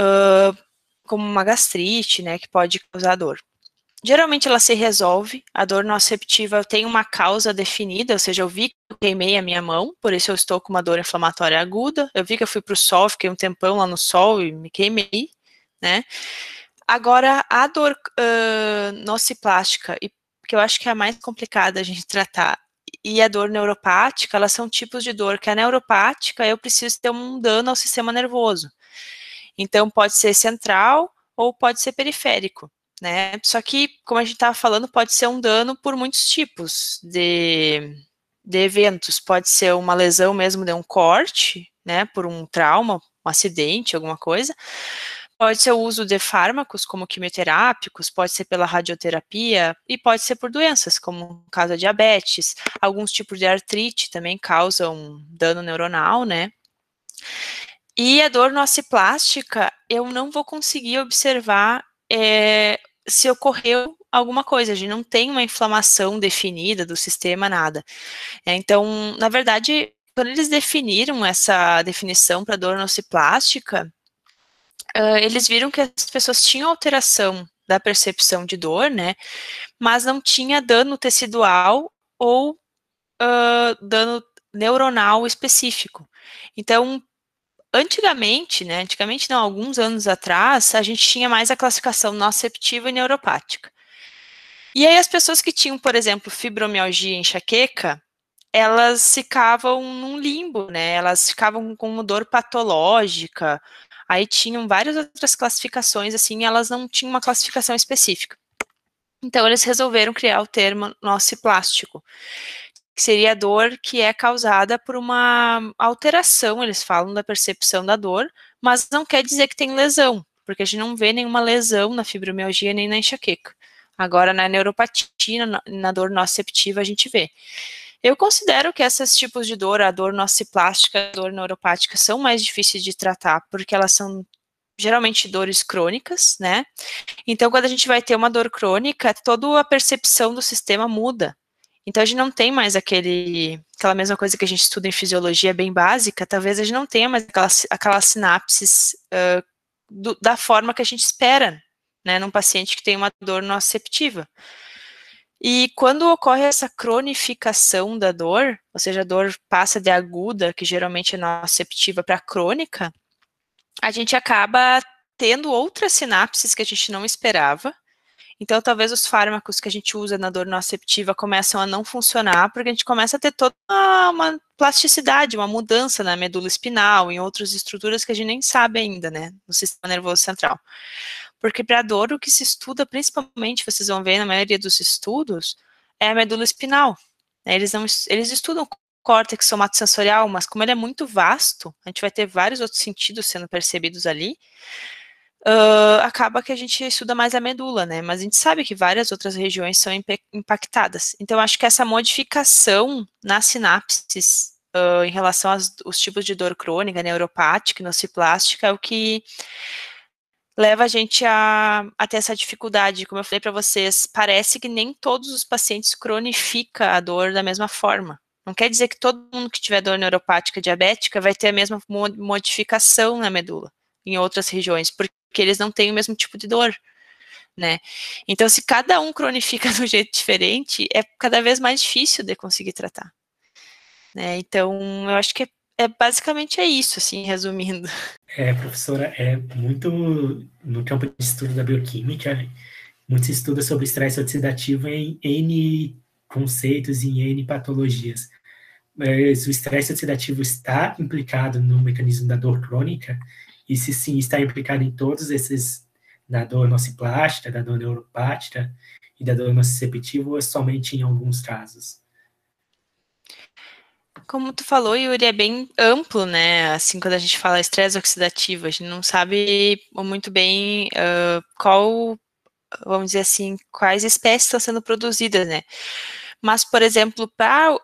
Uh, como uma gastrite, né, que pode causar dor. Geralmente ela se resolve, a dor nociceptiva tem uma causa definida, ou seja, eu vi que eu queimei a minha mão, por isso eu estou com uma dor inflamatória aguda, eu vi que eu fui para o sol, fiquei um tempão lá no sol e me queimei, né. Agora, a dor uh, nociplástica, que eu acho que é a mais complicada a gente tratar, e a dor neuropática, elas são tipos de dor que a neuropática eu preciso ter um dano ao sistema nervoso. Então pode ser central ou pode ser periférico, né? Só que, como a gente estava falando, pode ser um dano por muitos tipos de, de eventos. Pode ser uma lesão mesmo de um corte, né? Por um trauma, um acidente, alguma coisa Pode ser o uso de fármacos, como quimioterápicos, pode ser pela radioterapia e pode ser por doenças, como no caso da diabetes. Alguns tipos de artrite também causam dano neuronal, né? E a dor nociplástica, eu não vou conseguir observar é, se ocorreu alguma coisa, a gente não tem uma inflamação definida do sistema, nada. É, então, na verdade, quando eles definiram essa definição para dor nociplástica, uh, eles viram que as pessoas tinham alteração da percepção de dor, né, mas não tinha dano tecidual ou uh, dano neuronal específico. Então, antigamente, né, antigamente não, alguns anos atrás, a gente tinha mais a classificação noceptiva e neuropática. E aí as pessoas que tinham, por exemplo, fibromialgia e enxaqueca, elas ficavam num limbo, né, elas ficavam com dor patológica, Aí tinham várias outras classificações, assim, elas não tinham uma classificação específica. Então, eles resolveram criar o termo nociplástico, que seria a dor que é causada por uma alteração, eles falam da percepção da dor, mas não quer dizer que tem lesão, porque a gente não vê nenhuma lesão na fibromialgia nem na enxaqueca. Agora, na neuropatia, na, na dor noceptiva, a gente vê. Eu considero que esses tipos de dor, a dor nociplástica, a dor neuropática, são mais difíceis de tratar, porque elas são geralmente dores crônicas, né? Então, quando a gente vai ter uma dor crônica, toda a percepção do sistema muda. Então, a gente não tem mais aquele, aquela mesma coisa que a gente estuda em fisiologia bem básica, talvez a gente não tenha mais aquelas, aquelas sinapses uh, do, da forma que a gente espera, né, num paciente que tem uma dor nociceptiva. E quando ocorre essa cronificação da dor, ou seja, a dor passa de aguda, que geralmente é nociceptiva, para crônica, a gente acaba tendo outras sinapses que a gente não esperava. Então, talvez os fármacos que a gente usa na dor nociceptiva começam a não funcionar, porque a gente começa a ter toda uma, uma plasticidade, uma mudança na medula espinal, em outras estruturas que a gente nem sabe ainda, né, no sistema nervoso central. Porque para dor, o que se estuda, principalmente, vocês vão ver na maioria dos estudos, é a medula espinal. Né? Eles, não, eles estudam córtex somatosensorial, mas como ele é muito vasto, a gente vai ter vários outros sentidos sendo percebidos ali, uh, acaba que a gente estuda mais a medula, né? Mas a gente sabe que várias outras regiões são impactadas. Então, acho que essa modificação nas sinapses uh, em relação aos, tipos de dor crônica, neuropática, nociplástica, é o que leva a gente a, a ter essa dificuldade. Como eu falei para vocês, parece que nem todos os pacientes cronifica a dor da mesma forma. Não quer dizer que todo mundo que tiver dor neuropática diabética vai ter a mesma modificação na medula em outras regiões, porque eles não têm o mesmo tipo de dor. Né? Então, se cada um cronifica de um jeito diferente, é cada vez mais difícil de conseguir tratar. Né? Então, eu acho que é, é, basicamente é isso, assim, resumindo. É, professora, é muito no campo de estudo da bioquímica, muito se estuda sobre estresse oxidativo em N conceitos em N patologias. Mas o estresse oxidativo está implicado no mecanismo da dor crônica, e se sim está implicado em todos esses, da dor nociplástica, da dor neuropática e da dor nociceptiva, ou é somente em alguns casos? Como tu falou, Yuri, é bem amplo, né? Assim, quando a gente fala estresse oxidativo, a gente não sabe muito bem uh, qual, vamos dizer assim, quais espécies estão sendo produzidas, né? Mas, por exemplo, para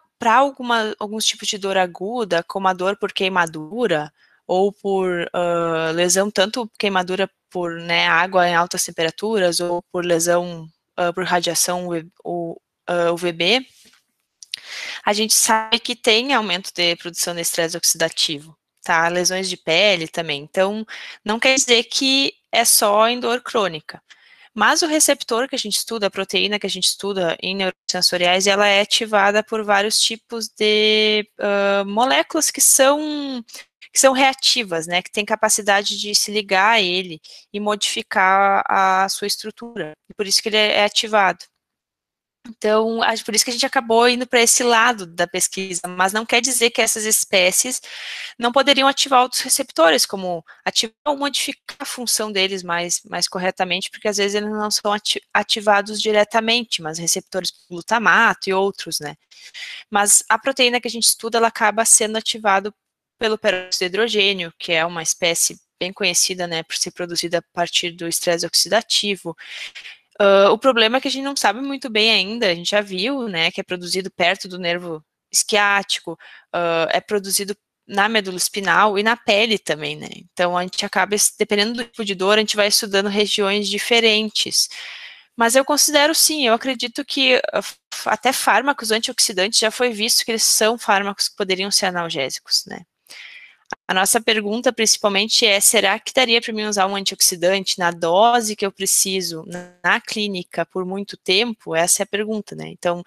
alguns tipos de dor aguda, como a dor por queimadura, ou por uh, lesão, tanto queimadura por né, água em altas temperaturas, ou por lesão uh, por radiação UVB, a gente sabe que tem aumento de produção de estresse oxidativo, tá? Lesões de pele também. Então, não quer dizer que é só em dor crônica. Mas o receptor que a gente estuda, a proteína que a gente estuda em neurosensoriais, ela é ativada por vários tipos de uh, moléculas que são que são reativas, né, que têm capacidade de se ligar a ele e modificar a sua estrutura. E por isso que ele é ativado. Então, por isso que a gente acabou indo para esse lado da pesquisa, mas não quer dizer que essas espécies não poderiam ativar outros receptores, como ativar ou modificar a função deles mais, mais corretamente, porque às vezes eles não são ativados diretamente, mas receptores glutamato e outros, né? Mas a proteína que a gente estuda, ela acaba sendo ativada pelo peróxido de hidrogênio, que é uma espécie bem conhecida, né, por ser produzida a partir do estresse oxidativo, Uh, o problema é que a gente não sabe muito bem ainda, a gente já viu, né, que é produzido perto do nervo esquiático, uh, é produzido na medula espinal e na pele também, né? Então a gente acaba, dependendo do tipo de dor, a gente vai estudando regiões diferentes. Mas eu considero sim, eu acredito que uh, até fármacos antioxidantes já foi visto que eles são fármacos que poderiam ser analgésicos, né? A nossa pergunta principalmente é: será que daria para mim usar um antioxidante na dose que eu preciso na clínica por muito tempo? Essa é a pergunta, né? Então,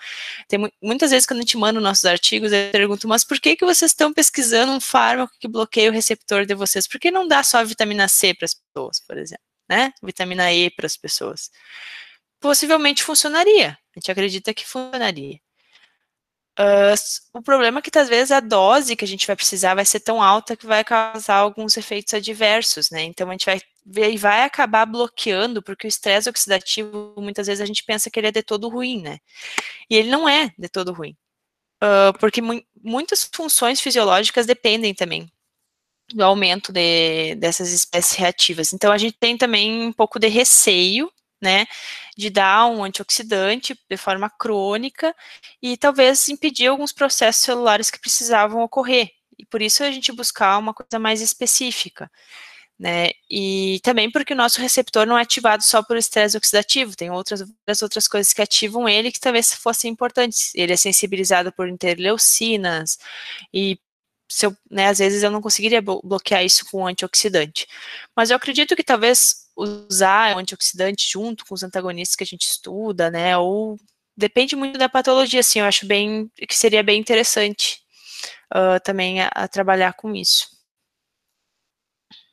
tem muitas vezes quando a gente manda nossos artigos, eu pergunto, mas por que, que vocês estão pesquisando um fármaco que bloqueia o receptor de vocês? Por que não dá só vitamina C para as pessoas, por exemplo? Né? Vitamina E para as pessoas? Possivelmente funcionaria. A gente acredita que funcionaria. Uh, o problema é que às vezes a dose que a gente vai precisar vai ser tão alta que vai causar alguns efeitos adversos, né? Então a gente vai e vai acabar bloqueando, porque o estresse oxidativo, muitas vezes a gente pensa que ele é de todo ruim, né? E ele não é de todo ruim. Uh, porque mu muitas funções fisiológicas dependem também do aumento de, dessas espécies reativas. Então a gente tem também um pouco de receio né, de dar um antioxidante de forma crônica e talvez impedir alguns processos celulares que precisavam ocorrer. E por isso a gente buscar uma coisa mais específica. Né? E também porque o nosso receptor não é ativado só por estresse oxidativo, tem outras, outras outras coisas que ativam ele que talvez fossem importantes. Ele é sensibilizado por interleucinas e se eu, né, às vezes eu não conseguiria bloquear isso com um antioxidante. Mas eu acredito que talvez usar o antioxidante junto com os antagonistas que a gente estuda, né? Ou depende muito da patologia, assim, eu acho bem que seria bem interessante uh, também a, a, trabalhar com isso.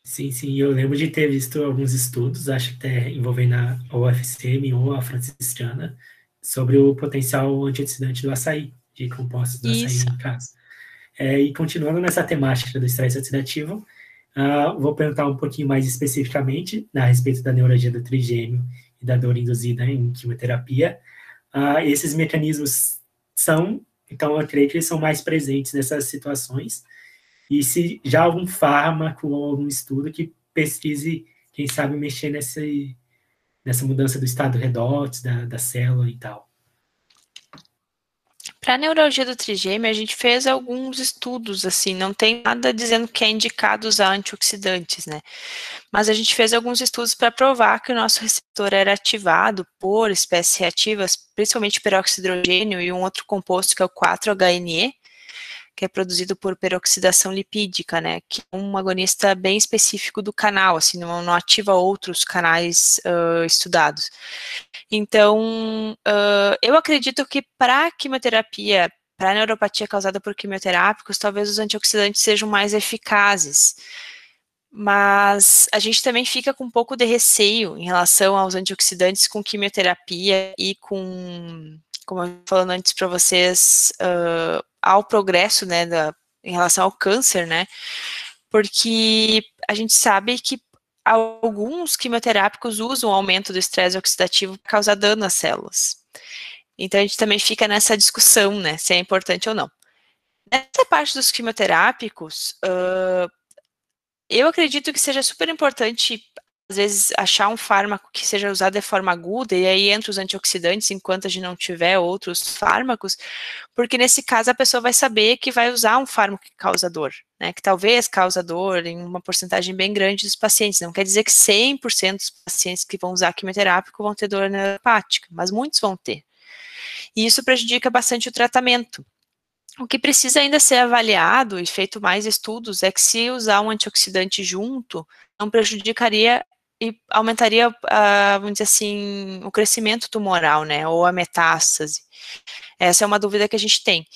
Sim, sim, eu lembro de ter visto alguns estudos, acho que até envolvendo a UFCM ou a franciscana, sobre o potencial antioxidante do açaí, de compostos do Isso. açaí em casa. É, e continuando nessa temática do estresse oxidativo, Uh, vou perguntar um pouquinho mais especificamente a respeito da neurologia do trigêmeo e da dor induzida em quimioterapia. Uh, esses mecanismos são, então eu creio que eles são mais presentes nessas situações. E se já algum fármaco ou algum estudo que pesquise, quem sabe, mexer nesse, nessa mudança do estado redox, da, da célula e tal. Para a neurologia do trigêmeo, a gente fez alguns estudos, assim, não tem nada dizendo que é indicado usar antioxidantes, né? Mas a gente fez alguns estudos para provar que o nosso receptor era ativado por espécies reativas, principalmente peroxidrogênio e um outro composto que é o 4-HNE, que é produzido por peroxidação lipídica, né, que é um agonista bem específico do canal, assim, não, não ativa outros canais uh, estudados. Então, uh, eu acredito que para quimioterapia, para neuropatia causada por quimioterápicos, talvez os antioxidantes sejam mais eficazes. Mas a gente também fica com um pouco de receio em relação aos antioxidantes com quimioterapia e com, como eu falando antes para vocês, ao progresso, né, da, em relação ao câncer, né, porque a gente sabe que alguns quimioterápicos usam o aumento do estresse oxidativo para causar dano às células. Então a gente também fica nessa discussão, né, se é importante ou não. Nessa parte dos quimioterápicos, uh, eu acredito que seja super importante às vezes, achar um fármaco que seja usado de forma aguda, e aí entra os antioxidantes enquanto a gente não tiver outros fármacos, porque nesse caso a pessoa vai saber que vai usar um fármaco que causa dor, né, que talvez causa dor em uma porcentagem bem grande dos pacientes. Não quer dizer que 100% dos pacientes que vão usar quimioterápico vão ter dor neuropática, mas muitos vão ter. E isso prejudica bastante o tratamento. O que precisa ainda ser avaliado e feito mais estudos é que se usar um antioxidante junto, não prejudicaria e aumentaria, uh, vamos dizer assim, o crescimento tumoral, né, ou a metástase. Essa é uma dúvida que a gente tem.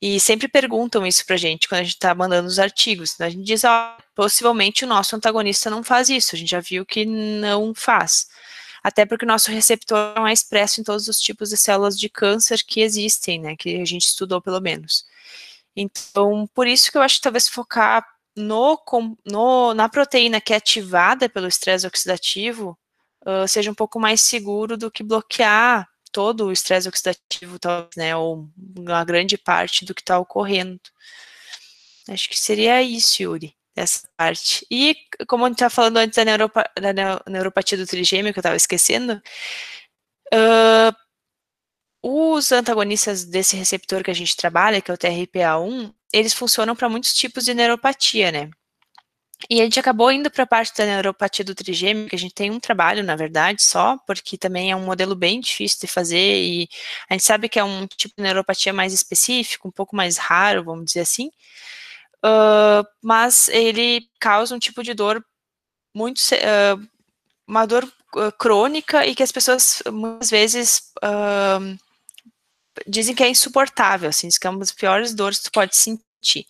E sempre perguntam isso pra gente quando a gente está mandando os artigos. A gente diz, ó, possivelmente o nosso antagonista não faz isso, a gente já viu que não faz. Até porque o nosso receptor não é expresso em todos os tipos de células de câncer que existem, né, que a gente estudou pelo menos. Então, por isso que eu acho que talvez focar no, no, na proteína que é ativada pelo estresse oxidativo uh, seja um pouco mais seguro do que bloquear todo o estresse oxidativo, né, ou uma grande parte do que está ocorrendo. Acho que seria isso, Yuri, essa parte. E, como a gente estava falando antes da, neuropa da neuropatia do trigêmeo, que eu estava esquecendo, uh, os antagonistas desse receptor que a gente trabalha, que é o TRPA1, eles funcionam para muitos tipos de neuropatia, né? E a gente acabou indo para a parte da neuropatia do trigêmeo, que a gente tem um trabalho, na verdade, só, porque também é um modelo bem difícil de fazer, e a gente sabe que é um tipo de neuropatia mais específico, um pouco mais raro, vamos dizer assim, uh, mas ele causa um tipo de dor muito, uh, uma dor uh, crônica e que as pessoas, muitas vezes, dizem que é insuportável, assim, que é uma das piores dores que tu pode sentir.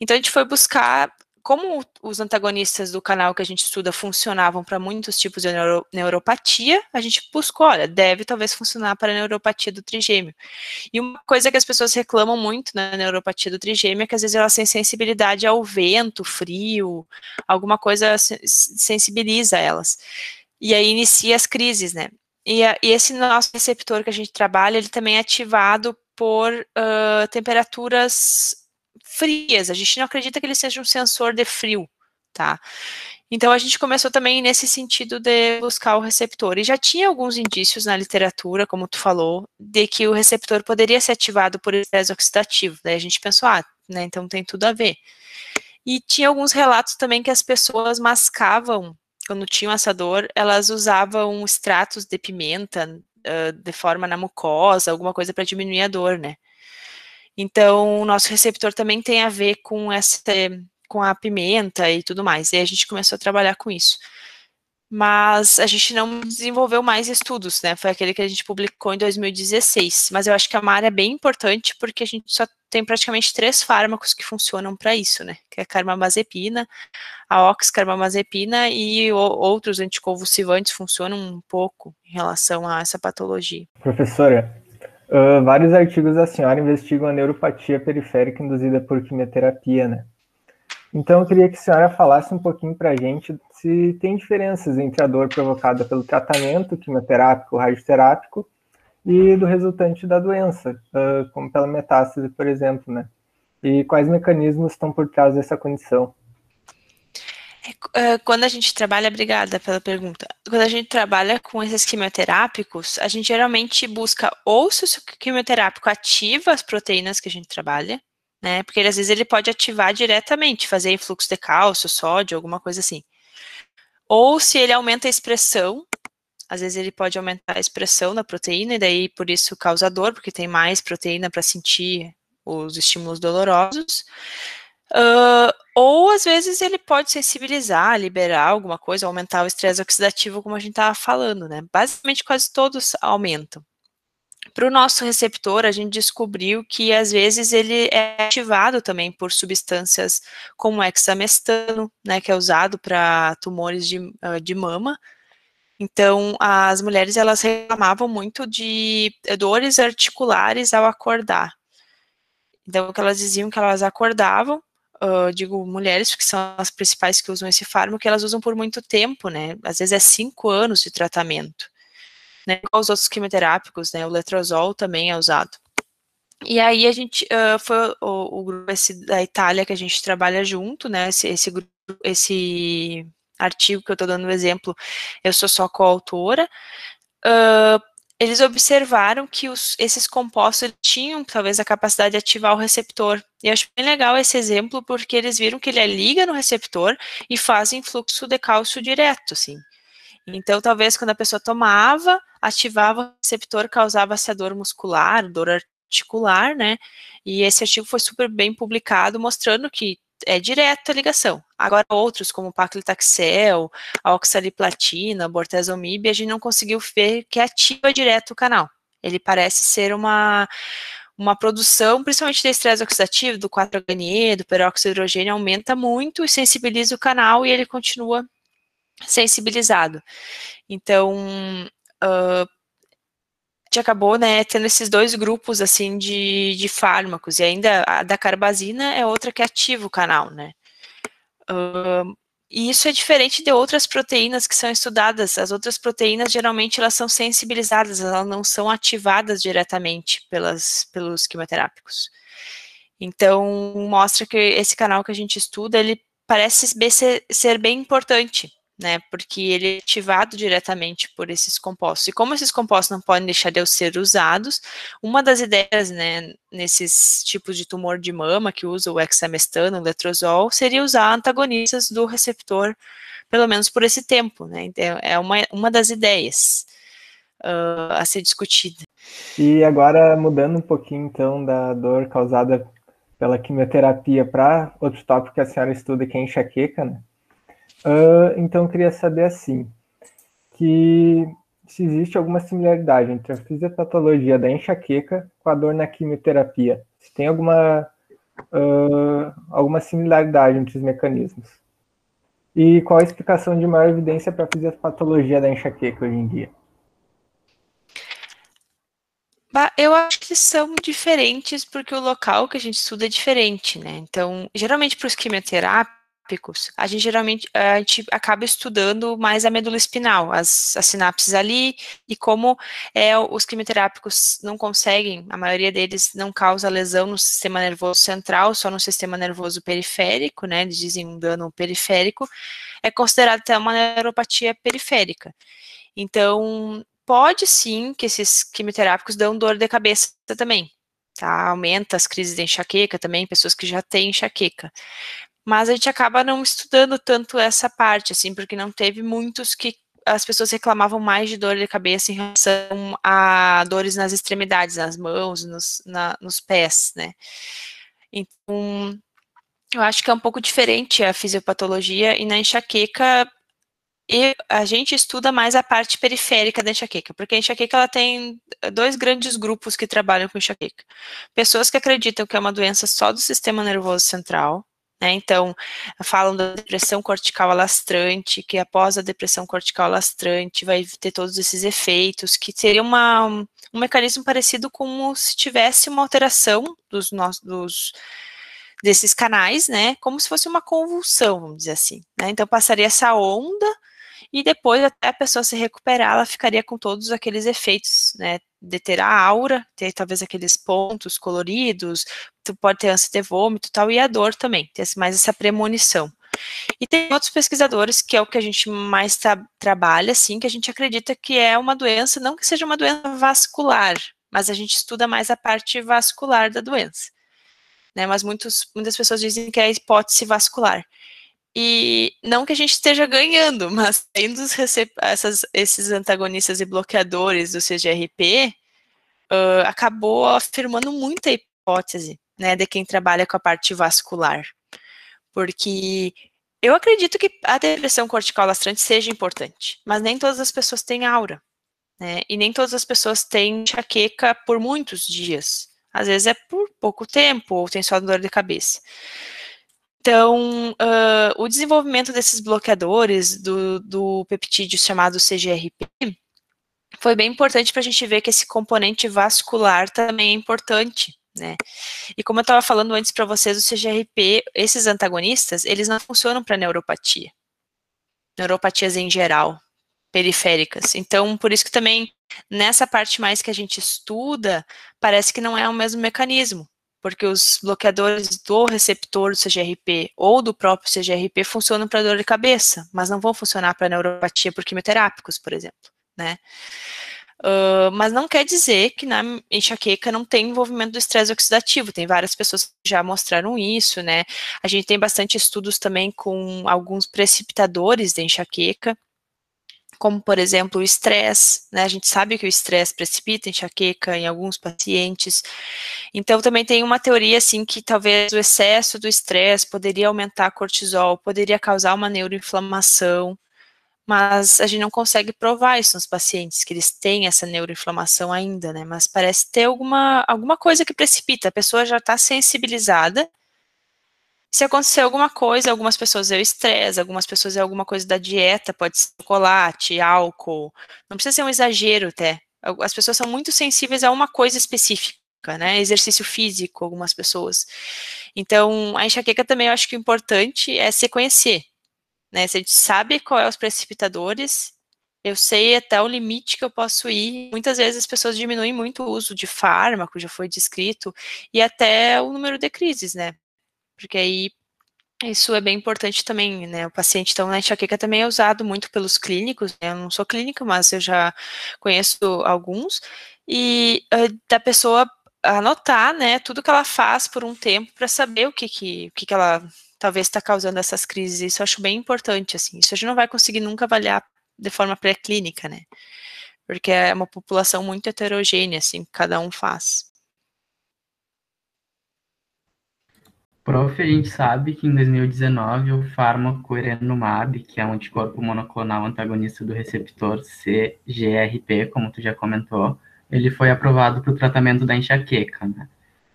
Então a gente foi buscar como os antagonistas do canal que a gente estuda funcionavam para muitos tipos de neuro, neuropatia, a gente buscou, olha, deve talvez funcionar para a neuropatia do trigêmeo. E uma coisa que as pessoas reclamam muito na neuropatia do trigêmeo é que às vezes elas têm sensibilidade ao vento, frio, alguma coisa sensibiliza elas. E aí inicia as crises, né? E, e, esse nosso receptor que a gente trabalha, ele também é ativado por uh, temperaturas frias. A gente não acredita que ele seja um sensor de frio, tá? Então a gente começou também nesse sentido de buscar o receptor. E já tinha alguns indícios na literatura, como tu falou, de que o receptor poderia ser ativado por estresse oxidativo. Daí a gente pensou, ah, né, então tem tudo a ver. E tinha alguns relatos também que as pessoas mascavam quando tinham essa dor, elas usavam extratos de pimenta uh, de forma na mucosa, alguma coisa para diminuir a dor, né? Então, o nosso receptor também tem a ver com essa, com a pimenta e tudo mais. E a gente começou a trabalhar com isso. Mas a gente não desenvolveu mais estudos, né? Foi aquele que a gente publicou em 2016. Mas eu acho que é uma área bem importante porque a gente só tem praticamente três fármacos que funcionam para isso, né? Que é a carbamazepina, a oxcarbamazepina e outros anticonvulsivantes funcionam um pouco em relação a essa patologia. Professora, uh, vários artigos da senhora investigam a neuropatia periférica induzida por quimioterapia, né? Então eu queria que a senhora falasse um pouquinho para a gente se tem diferenças entre a dor provocada pelo tratamento quimioterápico, radioterápico e do resultante da doença, uh, como pela metástase, por exemplo, né? E quais mecanismos estão por trás dessa condição? É, uh, quando a gente trabalha, obrigada pela pergunta. Quando a gente trabalha com esses quimioterápicos, a gente geralmente busca ou se o quimioterápico ativa as proteínas que a gente trabalha, né? Porque às vezes ele pode ativar diretamente, fazer influxo de cálcio, sódio, alguma coisa assim. Ou se ele aumenta a expressão, às vezes ele pode aumentar a expressão da proteína, e daí por isso causa dor, porque tem mais proteína para sentir os estímulos dolorosos. Uh, ou às vezes ele pode sensibilizar, liberar alguma coisa, aumentar o estresse oxidativo, como a gente estava falando, né? Basicamente, quase todos aumentam. Para o nosso receptor, a gente descobriu que às vezes ele é ativado também por substâncias como hexamestano, né, que é usado para tumores de, uh, de mama. Então, as mulheres elas reclamavam muito de dores articulares ao acordar. Então, que elas diziam que elas acordavam, uh, digo mulheres, porque são as principais que usam esse fármaco, que elas usam por muito tempo, né? Às vezes é cinco anos de tratamento. Né? Igual os outros quimioterápicos, né? O letrozol também é usado. E aí a gente uh, foi o, o, grupo da Itália que a gente trabalha junto, né? Esse, esse, esse artigo que eu estou dando exemplo, eu sou só coautora. Uh, eles observaram que os, esses compostos tinham talvez a capacidade de ativar o receptor. E eu acho bem legal esse exemplo porque eles viram que ele liga no receptor e fazem fluxo de cálcio direto, assim. Então, talvez quando a pessoa tomava, ativava o receptor, causava-se a dor muscular, dor articular, né? E esse artigo foi super bem publicado, mostrando que é direta a ligação. Agora, outros, como paclitaxel, a oxaliplatina, bortezomib, a gente não conseguiu ver que ativa direto o canal. Ele parece ser uma, uma produção, principalmente de estresse oxidativo, do 4-HNE, do peróxido de hidrogênio, aumenta muito e sensibiliza o canal e ele continua sensibilizado. Então, uh, a gente acabou, né, tendo esses dois grupos, assim, de, de fármacos, e ainda a da carbazina é outra que ativa o canal, né. Uh, e isso é diferente de outras proteínas que são estudadas. As outras proteínas, geralmente, elas são sensibilizadas, elas não são ativadas diretamente pelas, pelos quimioterápicos. Então, mostra que esse canal que a gente estuda, ele parece ser bem importante né? Porque ele é ativado diretamente por esses compostos. E como esses compostos não podem deixar de ser usados, uma das ideias, né, nesses tipos de tumor de mama que usa o hexamestano, o letrozol, seria usar antagonistas do receptor, pelo menos por esse tempo, né? Então, é uma, uma das ideias uh, a ser discutida. E agora, mudando um pouquinho, então, da dor causada pela quimioterapia para outro tópico que a senhora estuda, que é enxaqueca, né? Uh, então, queria saber assim, que se existe alguma similaridade entre a fisiopatologia da enxaqueca com a dor na quimioterapia. Se tem alguma, uh, alguma similaridade entre os mecanismos. E qual a explicação de maior evidência para a fisiopatologia da enxaqueca hoje em dia? Eu acho que são diferentes porque o local que a gente estuda é diferente, né? Então, geralmente para os quimioterápicos, a gente geralmente a gente acaba estudando mais a medula espinal, as, as sinapses ali, e como é, os quimioterápicos não conseguem, a maioria deles não causa lesão no sistema nervoso central, só no sistema nervoso periférico, né? Eles dizem um dano periférico, é considerado até uma neuropatia periférica. Então, pode sim que esses quimioterápicos dão dor de cabeça também, tá? Aumenta as crises de enxaqueca também, pessoas que já têm enxaqueca mas a gente acaba não estudando tanto essa parte, assim, porque não teve muitos que as pessoas reclamavam mais de dor de cabeça em relação a dores nas extremidades, nas mãos, nos, na, nos pés, né. Então, eu acho que é um pouco diferente a fisiopatologia e na enxaqueca e a gente estuda mais a parte periférica da enxaqueca, porque a enxaqueca ela tem dois grandes grupos que trabalham com enxaqueca. Pessoas que acreditam que é uma doença só do sistema nervoso central, né? Então, falam da depressão cortical alastrante, que após a depressão cortical alastrante vai ter todos esses efeitos, que seria uma, um mecanismo parecido como se tivesse uma alteração dos nossos desses canais, né? Como se fosse uma convulsão, vamos dizer assim. Né? Então, passaria essa onda e depois, até a pessoa se recuperar, ela ficaria com todos aqueles efeitos, né? De ter a aura, ter talvez aqueles pontos coloridos, tu pode ter ânsia de vômito e tal, e a dor também, ter mais essa premonição. E tem outros pesquisadores, que é o que a gente mais tra trabalha, assim, que a gente acredita que é uma doença, não que seja uma doença vascular, mas a gente estuda mais a parte vascular da doença. Né, mas muitos, muitas pessoas dizem que é a hipótese vascular. E não que a gente esteja ganhando, mas esses antagonistas e bloqueadores do CGRP, uh, acabou afirmando muita hipótese né, de quem trabalha com a parte vascular. Porque eu acredito que a depressão cortical lastrante seja importante, mas nem todas as pessoas têm aura. Né, e nem todas as pessoas têm enxaqueca por muitos dias. Às vezes é por pouco tempo, ou tem só dor de cabeça. Então, uh, o desenvolvimento desses bloqueadores do, do peptídeo chamado CGRP foi bem importante para a gente ver que esse componente vascular também é importante, né? E como eu estava falando antes para vocês, o CGRP, esses antagonistas, eles não funcionam para neuropatia. Neuropatias em geral, periféricas. Então, por isso que também, nessa parte mais que a gente estuda, parece que não é o mesmo mecanismo porque os bloqueadores do receptor do CGRP ou do próprio CGRP funcionam para dor de cabeça, mas não vão funcionar para neuropatia por quimioterápicos, por exemplo, né? Uh, mas não quer dizer que na enxaqueca não tem envolvimento do estresse oxidativo. Tem várias pessoas que já mostraram isso, né? A gente tem bastante estudos também com alguns precipitadores de enxaqueca, como por exemplo o estresse, né? A gente sabe que o estresse precipita enxaqueca em alguns pacientes. Então também tem uma teoria assim que talvez o excesso do estresse poderia aumentar cortisol, poderia causar uma neuroinflamação, mas a gente não consegue provar isso nos pacientes que eles têm essa neuroinflamação ainda, né? Mas parece ter alguma alguma coisa que precipita, a pessoa já está sensibilizada se acontecer alguma coisa, algumas pessoas é o estresse, algumas pessoas é alguma coisa da dieta, pode ser chocolate, álcool, não precisa ser um exagero até. As pessoas são muito sensíveis a uma coisa específica, né? Exercício físico, algumas pessoas. Então, a enxaqueca também eu acho que o importante é se conhecer, né? Se a gente sabe qual é os precipitadores, eu sei até o limite que eu posso ir. Muitas vezes as pessoas diminuem muito o uso de fármaco, já foi descrito, e até o número de crises, né? Porque aí isso é bem importante também, né? O paciente, então, na enxaqueca também é usado muito pelos clínicos, né? Eu não sou clínica, mas eu já conheço alguns, e uh, da pessoa anotar, né, tudo que ela faz por um tempo para saber o que que, o que que ela talvez está causando essas crises. Isso eu acho bem importante, assim. Isso a gente não vai conseguir nunca avaliar de forma pré-clínica, né? Porque é uma população muito heterogênea, assim, cada um faz. Prof, a gente sabe que em 2019 o fármaco Erenumab, que é um anticorpo monoclonal antagonista do receptor CGRP, como tu já comentou, ele foi aprovado para o tratamento da enxaqueca, né?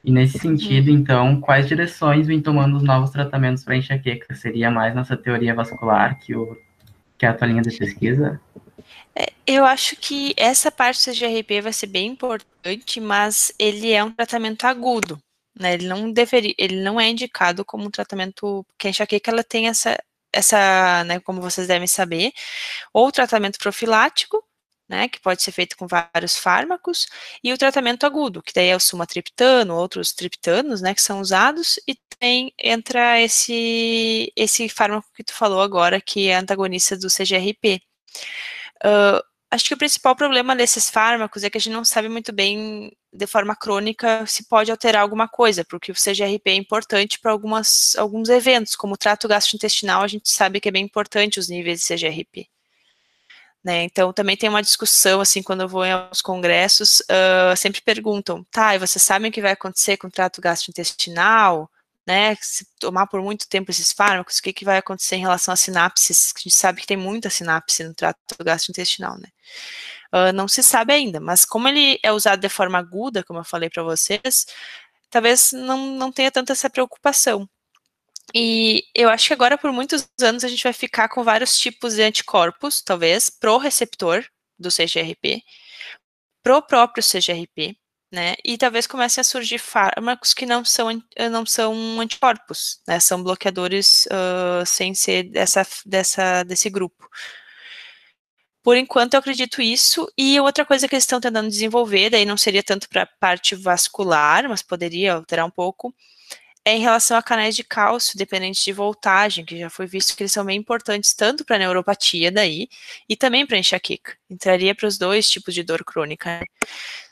E nesse sentido, então, quais direções vem tomando os novos tratamentos para enxaqueca? Seria mais nossa teoria vascular que, o, que é a tua linha de pesquisa? É, eu acho que essa parte do CGRP vai ser bem importante, mas ele é um tratamento agudo. Né, ele não deveria, ele não é indicado como um tratamento, porque a enxaqueca ela tem essa, essa, né, como vocês devem saber, ou tratamento profilático, né, que pode ser feito com vários fármacos, e o tratamento agudo, que daí é o sumatriptano, outros triptanos, né, que são usados, e tem, entra esse, esse fármaco que tu falou agora, que é antagonista do CGRP. Uh, acho que o principal problema desses fármacos é que a gente não sabe muito bem, de forma crônica, se pode alterar alguma coisa, porque o CGRP é importante para alguns eventos, como o trato gastrointestinal, a gente sabe que é bem importante os níveis de CGRP. Né, então, também tem uma discussão, assim, quando eu vou alguns congressos, uh, sempre perguntam, tá, e vocês sabem o que vai acontecer com o trato gastrointestinal? Né, se tomar por muito tempo esses fármacos, o que, que vai acontecer em relação às sinapses, a gente sabe que tem muita sinapse no trato gastrointestinal, né. Uh, não se sabe ainda, mas como ele é usado de forma aguda, como eu falei para vocês, talvez não, não tenha tanta essa preocupação. E eu acho que agora, por muitos anos, a gente vai ficar com vários tipos de anticorpos, talvez, pro receptor do CGRP, pro próprio CGRP, né? E talvez comecem a surgir fármacos que não são, não são anticorpos, né? São bloqueadores uh, sem ser dessa, dessa, desse grupo. Por enquanto, eu acredito isso. E outra coisa que eles estão tentando desenvolver, daí não seria tanto para a parte vascular, mas poderia alterar um pouco, é em relação a canais de cálcio dependentes de voltagem, que já foi visto que eles são bem importantes tanto para neuropatia daí e também para enxaqueca. Entraria para os dois tipos de dor crônica.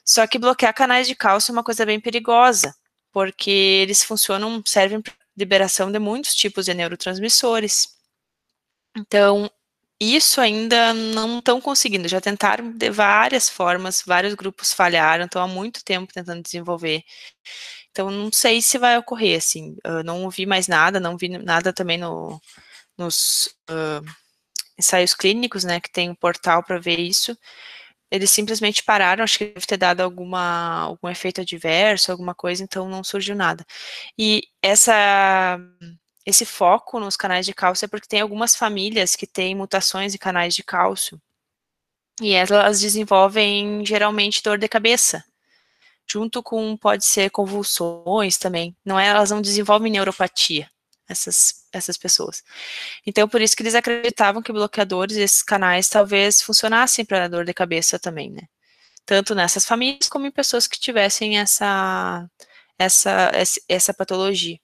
Só que bloquear canais de cálcio é uma coisa bem perigosa, porque eles funcionam, servem para liberação de muitos tipos de neurotransmissores. Então, isso ainda não estão conseguindo. Já tentaram de várias formas, vários grupos falharam, estão há muito tempo tentando desenvolver. Então, não sei se vai ocorrer, assim. não ouvi mais nada, não vi nada também no, nos uh, ensaios clínicos, né, que tem um portal para ver isso. Eles simplesmente pararam, acho que deve ter dado alguma, algum efeito adverso, alguma coisa, então não surgiu nada. E essa esse foco nos canais de cálcio é porque tem algumas famílias que têm mutações em canais de cálcio. E elas desenvolvem geralmente dor de cabeça, junto com pode ser convulsões também. Não é, elas não desenvolvem neuropatia essas essas pessoas. Então por isso que eles acreditavam que bloqueadores desses canais talvez funcionassem para dor de cabeça também, né? Tanto nessas famílias como em pessoas que tivessem essa essa essa patologia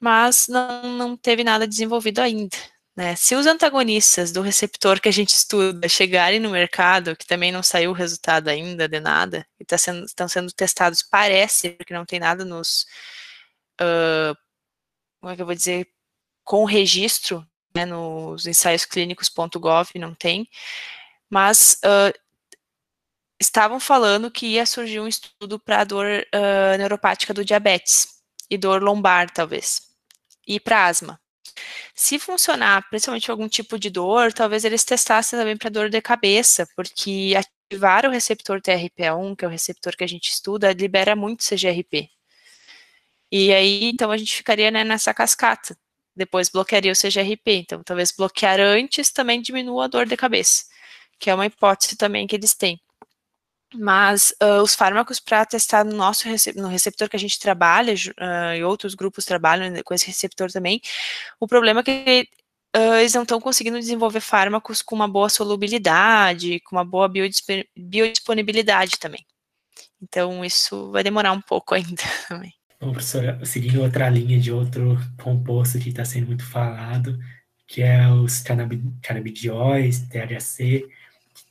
mas não, não teve nada desenvolvido ainda. Né? Se os antagonistas do receptor que a gente estuda chegarem no mercado, que também não saiu o resultado ainda de nada, e tá sendo, estão sendo testados, parece, porque não tem nada nos. Uh, como é que eu vou dizer? Com registro, né, nos ensaios clínicos.gov, não tem, mas uh, estavam falando que ia surgir um estudo para dor uh, neuropática do diabetes e dor lombar, talvez e para asma. Se funcionar, principalmente algum tipo de dor, talvez eles testassem também para dor de cabeça, porque ativar o receptor TRP1, que é o receptor que a gente estuda, libera muito CGRP. E aí, então, a gente ficaria né, nessa cascata. Depois bloquearia o CGRP. Então, talvez bloquear antes também diminua a dor de cabeça, que é uma hipótese também que eles têm. Mas uh, os fármacos para testar no nosso no receptor que a gente trabalha, uh, e outros grupos trabalham com esse receptor também, o problema é que uh, eles não estão conseguindo desenvolver fármacos com uma boa solubilidade, com uma boa biodisponibilidade também. Então, isso vai demorar um pouco ainda também. Bom, professora, seguindo outra linha de outro composto que está sendo muito falado, que é os canabidióis, THC,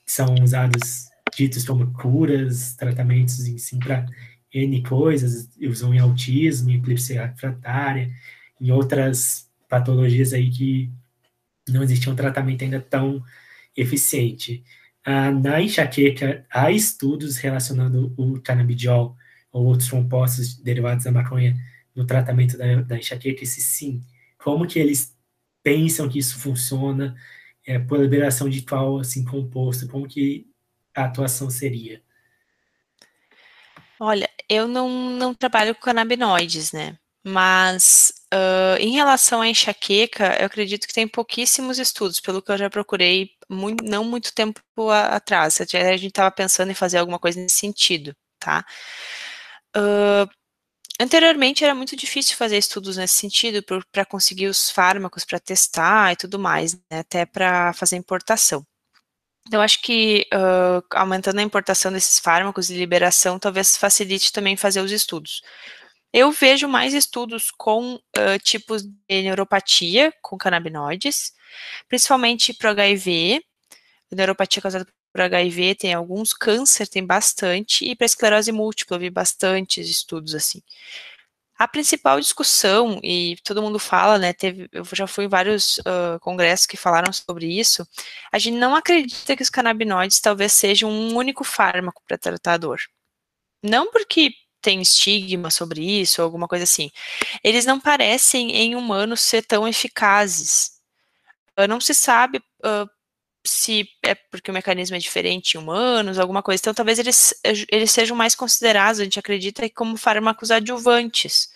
que são usados ditos como curas, tratamentos em para N coisas, usam em autismo, em epilepsia refratária, em outras patologias aí que não existia um tratamento ainda tão eficiente. Ah, na enxaqueca, há estudos relacionando o canabidiol ou outros compostos derivados da maconha no tratamento da, da enxaqueca, e se sim, como que eles pensam que isso funciona, é, por liberação de qual assim, composto, como que a atuação seria? Olha, eu não, não trabalho com canabinoides, né? Mas uh, em relação à enxaqueca, eu acredito que tem pouquíssimos estudos, pelo que eu já procurei muito, não muito tempo a, atrás. A gente estava pensando em fazer alguma coisa nesse sentido, tá? Uh, anteriormente era muito difícil fazer estudos nesse sentido para conseguir os fármacos para testar e tudo mais, né? até para fazer importação. Então, acho que uh, aumentando a importação desses fármacos e liberação talvez facilite também fazer os estudos. Eu vejo mais estudos com uh, tipos de neuropatia com canabinoides, principalmente para HIV, neuropatia causada por HIV tem alguns, câncer tem bastante, e para esclerose múltipla eu vi bastantes estudos assim. A principal discussão, e todo mundo fala, né, teve, eu já fui em vários uh, congressos que falaram sobre isso, a gente não acredita que os canabinoides talvez sejam um único fármaco para tratar dor. Não porque tem estigma sobre isso, ou alguma coisa assim. Eles não parecem em humanos ser tão eficazes. Não se sabe uh, se é porque o mecanismo é diferente em humanos, alguma coisa. Então, talvez eles, eles sejam mais considerados, a gente acredita, como fármacos adjuvantes.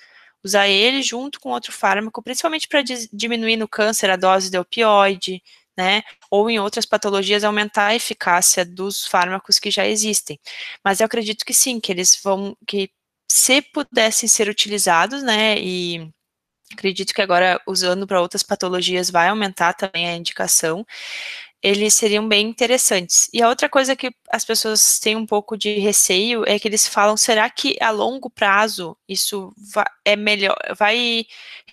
Usar ele junto com outro fármaco, principalmente para diminuir no câncer a dose de opioide, né? Ou em outras patologias aumentar a eficácia dos fármacos que já existem. Mas eu acredito que sim, que eles vão, que se pudessem ser utilizados, né? E acredito que agora usando para outras patologias vai aumentar também a indicação eles seriam bem interessantes. E a outra coisa que as pessoas têm um pouco de receio é que eles falam: será que a longo prazo isso vai, é melhor, vai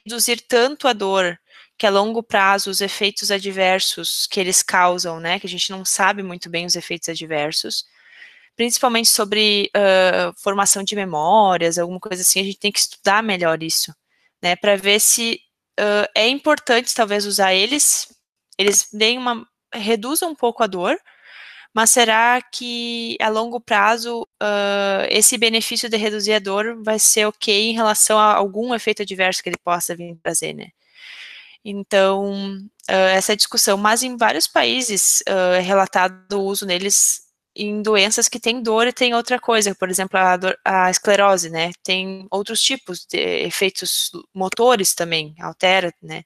reduzir tanto a dor que a longo prazo os efeitos adversos que eles causam, né? Que a gente não sabe muito bem os efeitos adversos, principalmente sobre uh, formação de memórias, alguma coisa assim, a gente tem que estudar melhor isso, né? Para ver se uh, é importante talvez usar eles, eles deem uma reduzam um pouco a dor, mas será que a longo prazo uh, esse benefício de reduzir a dor vai ser ok em relação a algum efeito adverso que ele possa vir trazer, né? Então, uh, essa discussão, mas em vários países uh, é relatado o uso neles em doenças que têm dor e tem outra coisa, por exemplo, a, dor, a, esclerose, né? Tem outros tipos de efeitos motores também, altera, né?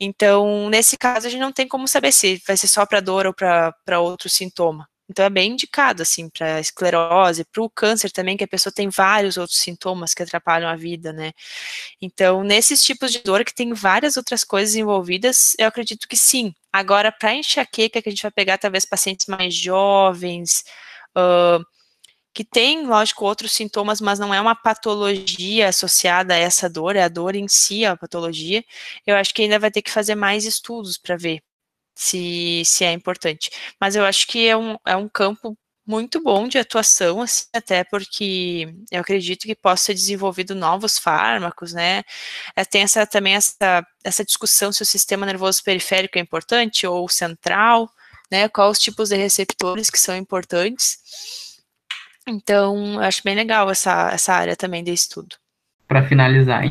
Então, nesse caso, a gente não tem como saber se vai ser só para dor ou para outro sintoma. Então, é bem indicado, assim, para esclerose, para o câncer também, que a pessoa tem vários outros sintomas que atrapalham a vida, né? Então, nesses tipos de dor que tem várias outras coisas envolvidas, eu acredito que sim. Agora, para enxaqueca, que a gente vai pegar talvez pacientes mais jovens, uh, que tem, lógico, outros sintomas, mas não é uma patologia associada a essa dor, é a dor em si, a patologia, eu acho que ainda vai ter que fazer mais estudos para ver se, se é importante. Mas eu acho que é um, é um campo muito bom de atuação, assim, até porque eu acredito que possa ser desenvolvido novos fármacos, né? É, tem essa, também essa, essa discussão se o sistema nervoso periférico é importante ou central, né? Quais os tipos de receptores que são importantes. Então, eu acho bem legal essa, essa área também de estudo. Para finalizar,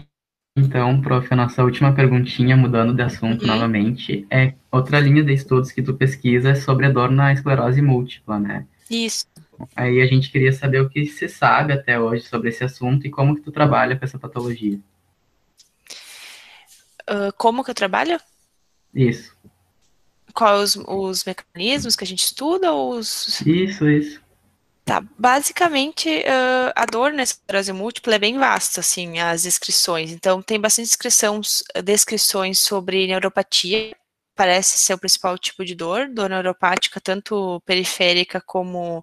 então, prof, a nossa última perguntinha, mudando de assunto uhum. novamente, é outra linha de estudos que tu pesquisa é sobre a dor na esclerose múltipla, né? Isso. Aí a gente queria saber o que se sabe até hoje sobre esse assunto e como que tu trabalha com essa patologia. Uh, como que eu trabalho? Isso. Quais os, os mecanismos que a gente estuda? Os... Isso, isso. Tá, basicamente uh, a dor na esclerose múltipla é bem vasta, assim, as descrições. Então, tem bastante descrições, descrições sobre neuropatia, parece ser o principal tipo de dor, dor neuropática, tanto periférica como.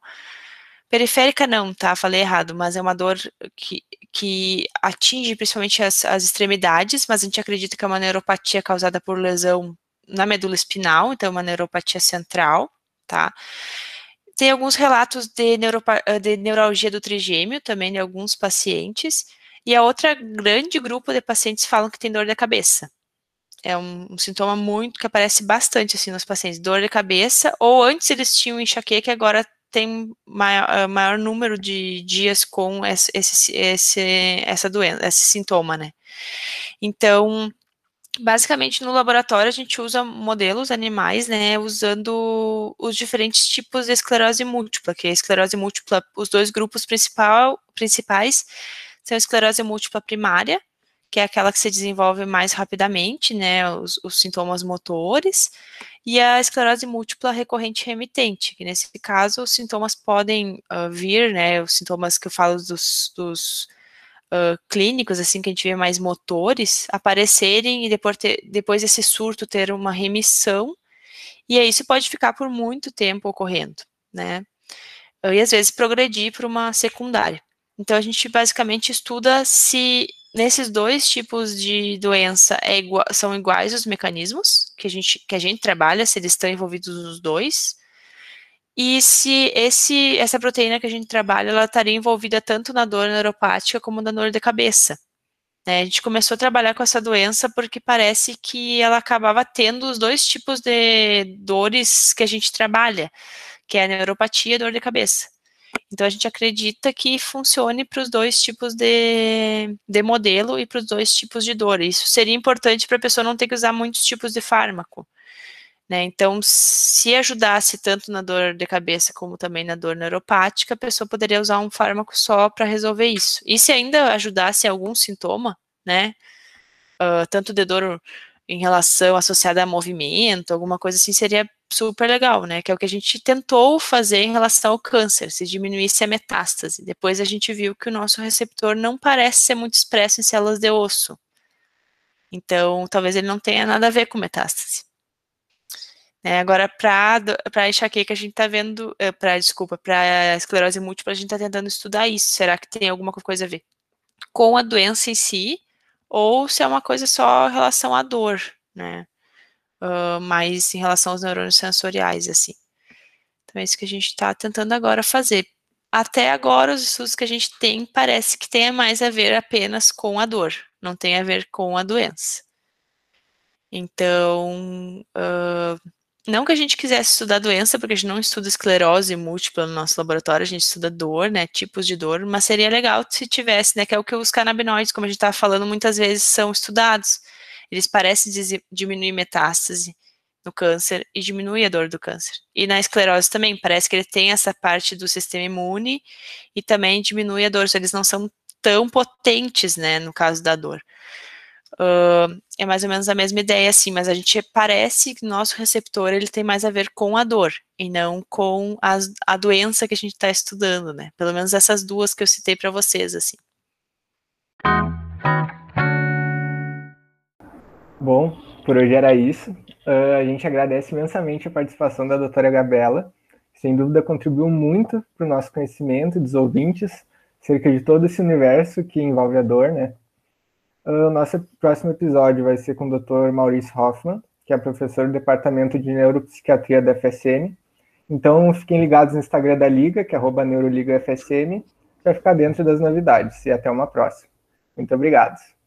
Periférica não, tá? Falei errado, mas é uma dor que, que atinge principalmente as, as extremidades, mas a gente acredita que é uma neuropatia causada por lesão na medula espinal, então é uma neuropatia central, tá? Tem alguns relatos de, eh, de neuralgia do trigêmeo também de alguns pacientes. E a outra grande grupo de pacientes falam que tem dor de cabeça. É um, um, sintoma muito que aparece bastante assim nos pacientes, dor de cabeça, ou antes eles tinham enxaqueca, agora tem maior, eh, maior número de dias com esse, esse, essa doença, esse sintoma, né? Então, basicamente no laboratório a gente usa modelos animais, né, usando os diferentes tipos de esclerose múltipla, que é a esclerose múltipla, os dois grupos principal, principais são a esclerose múltipla primária, que é aquela que se desenvolve mais rapidamente, né, os, os sintomas motores, e a esclerose múltipla recorrente remitente, que nesse caso os sintomas podem uh, vir, né, os sintomas que eu falo dos, dos uh, clínicos, assim, que a gente vê mais motores, aparecerem e depois, ter, depois desse surto ter uma remissão, e aí isso pode ficar por muito tempo ocorrendo, né? E às vezes progredir para uma secundária. Então a gente basicamente estuda se nesses dois tipos de doença é igual, são iguais os mecanismos que a gente que a gente trabalha, se eles estão envolvidos os dois, e se esse, essa proteína que a gente trabalha, ela estaria envolvida tanto na dor neuropática como na dor de cabeça. Né? A gente começou a trabalhar com essa doença porque parece que ela acabava tendo os dois tipos de dores que a gente trabalha, que é a neuropatia e a dor de cabeça. Então a gente acredita que funcione para os dois tipos de, de modelo e para os dois tipos de dor. Isso seria importante para a pessoa não ter que usar muitos tipos de fármaco. Né? Então, se ajudasse tanto na dor de cabeça como também na dor neuropática, a pessoa poderia usar um fármaco só para resolver isso. E se ainda ajudasse algum sintoma, né, uh, tanto de dor em relação associada a movimento, alguma coisa assim, seria super legal, né? Que é o que a gente tentou fazer em relação ao câncer, se diminuísse a metástase. Depois a gente viu que o nosso receptor não parece ser muito expresso em células de osso. Então, talvez ele não tenha nada a ver com metástase. É, agora, para enxaqueca, a gente está vendo, eh, para desculpa, para esclerose múltipla, a gente está tentando estudar isso. Será que tem alguma coisa a ver com a doença em si, ou se é uma coisa só em relação à dor, né? Uh, mais em relação aos neurônios sensoriais, assim. Então, é isso que a gente está tentando agora fazer. Até agora, os estudos que a gente tem parece que tem mais a ver apenas com a dor, não tem a ver com a doença. Então, uh, não que a gente quisesse estudar doença, porque a gente não estuda esclerose múltipla no nosso laboratório, a gente estuda dor, né, tipos de dor, mas seria legal se tivesse, né, que é o que os canabinoides, como a gente estava falando, muitas vezes são estudados. Eles parecem diminuir metástase no câncer e diminui a dor do câncer. E na esclerose também, parece que ele tem essa parte do sistema imune e também diminui a dor, eles não são tão potentes, né, no caso da dor. Uh, é mais ou menos a mesma ideia, assim, mas a gente parece que nosso receptor ele tem mais a ver com a dor e não com as, a doença que a gente está estudando, né? Pelo menos essas duas que eu citei para vocês, assim. Bom, por hoje era isso. Uh, a gente agradece imensamente a participação da doutora Gabriela, que sem dúvida contribuiu muito para o nosso conhecimento dos ouvintes, cerca de todo esse universo que envolve a dor, né? O nosso próximo episódio vai ser com o Dr. Maurício Hoffman, que é professor do Departamento de Neuropsiquiatria da FSM. Então, fiquem ligados no Instagram da Liga, que é neuroligafsm, para ficar dentro das novidades. E até uma próxima. Muito obrigado.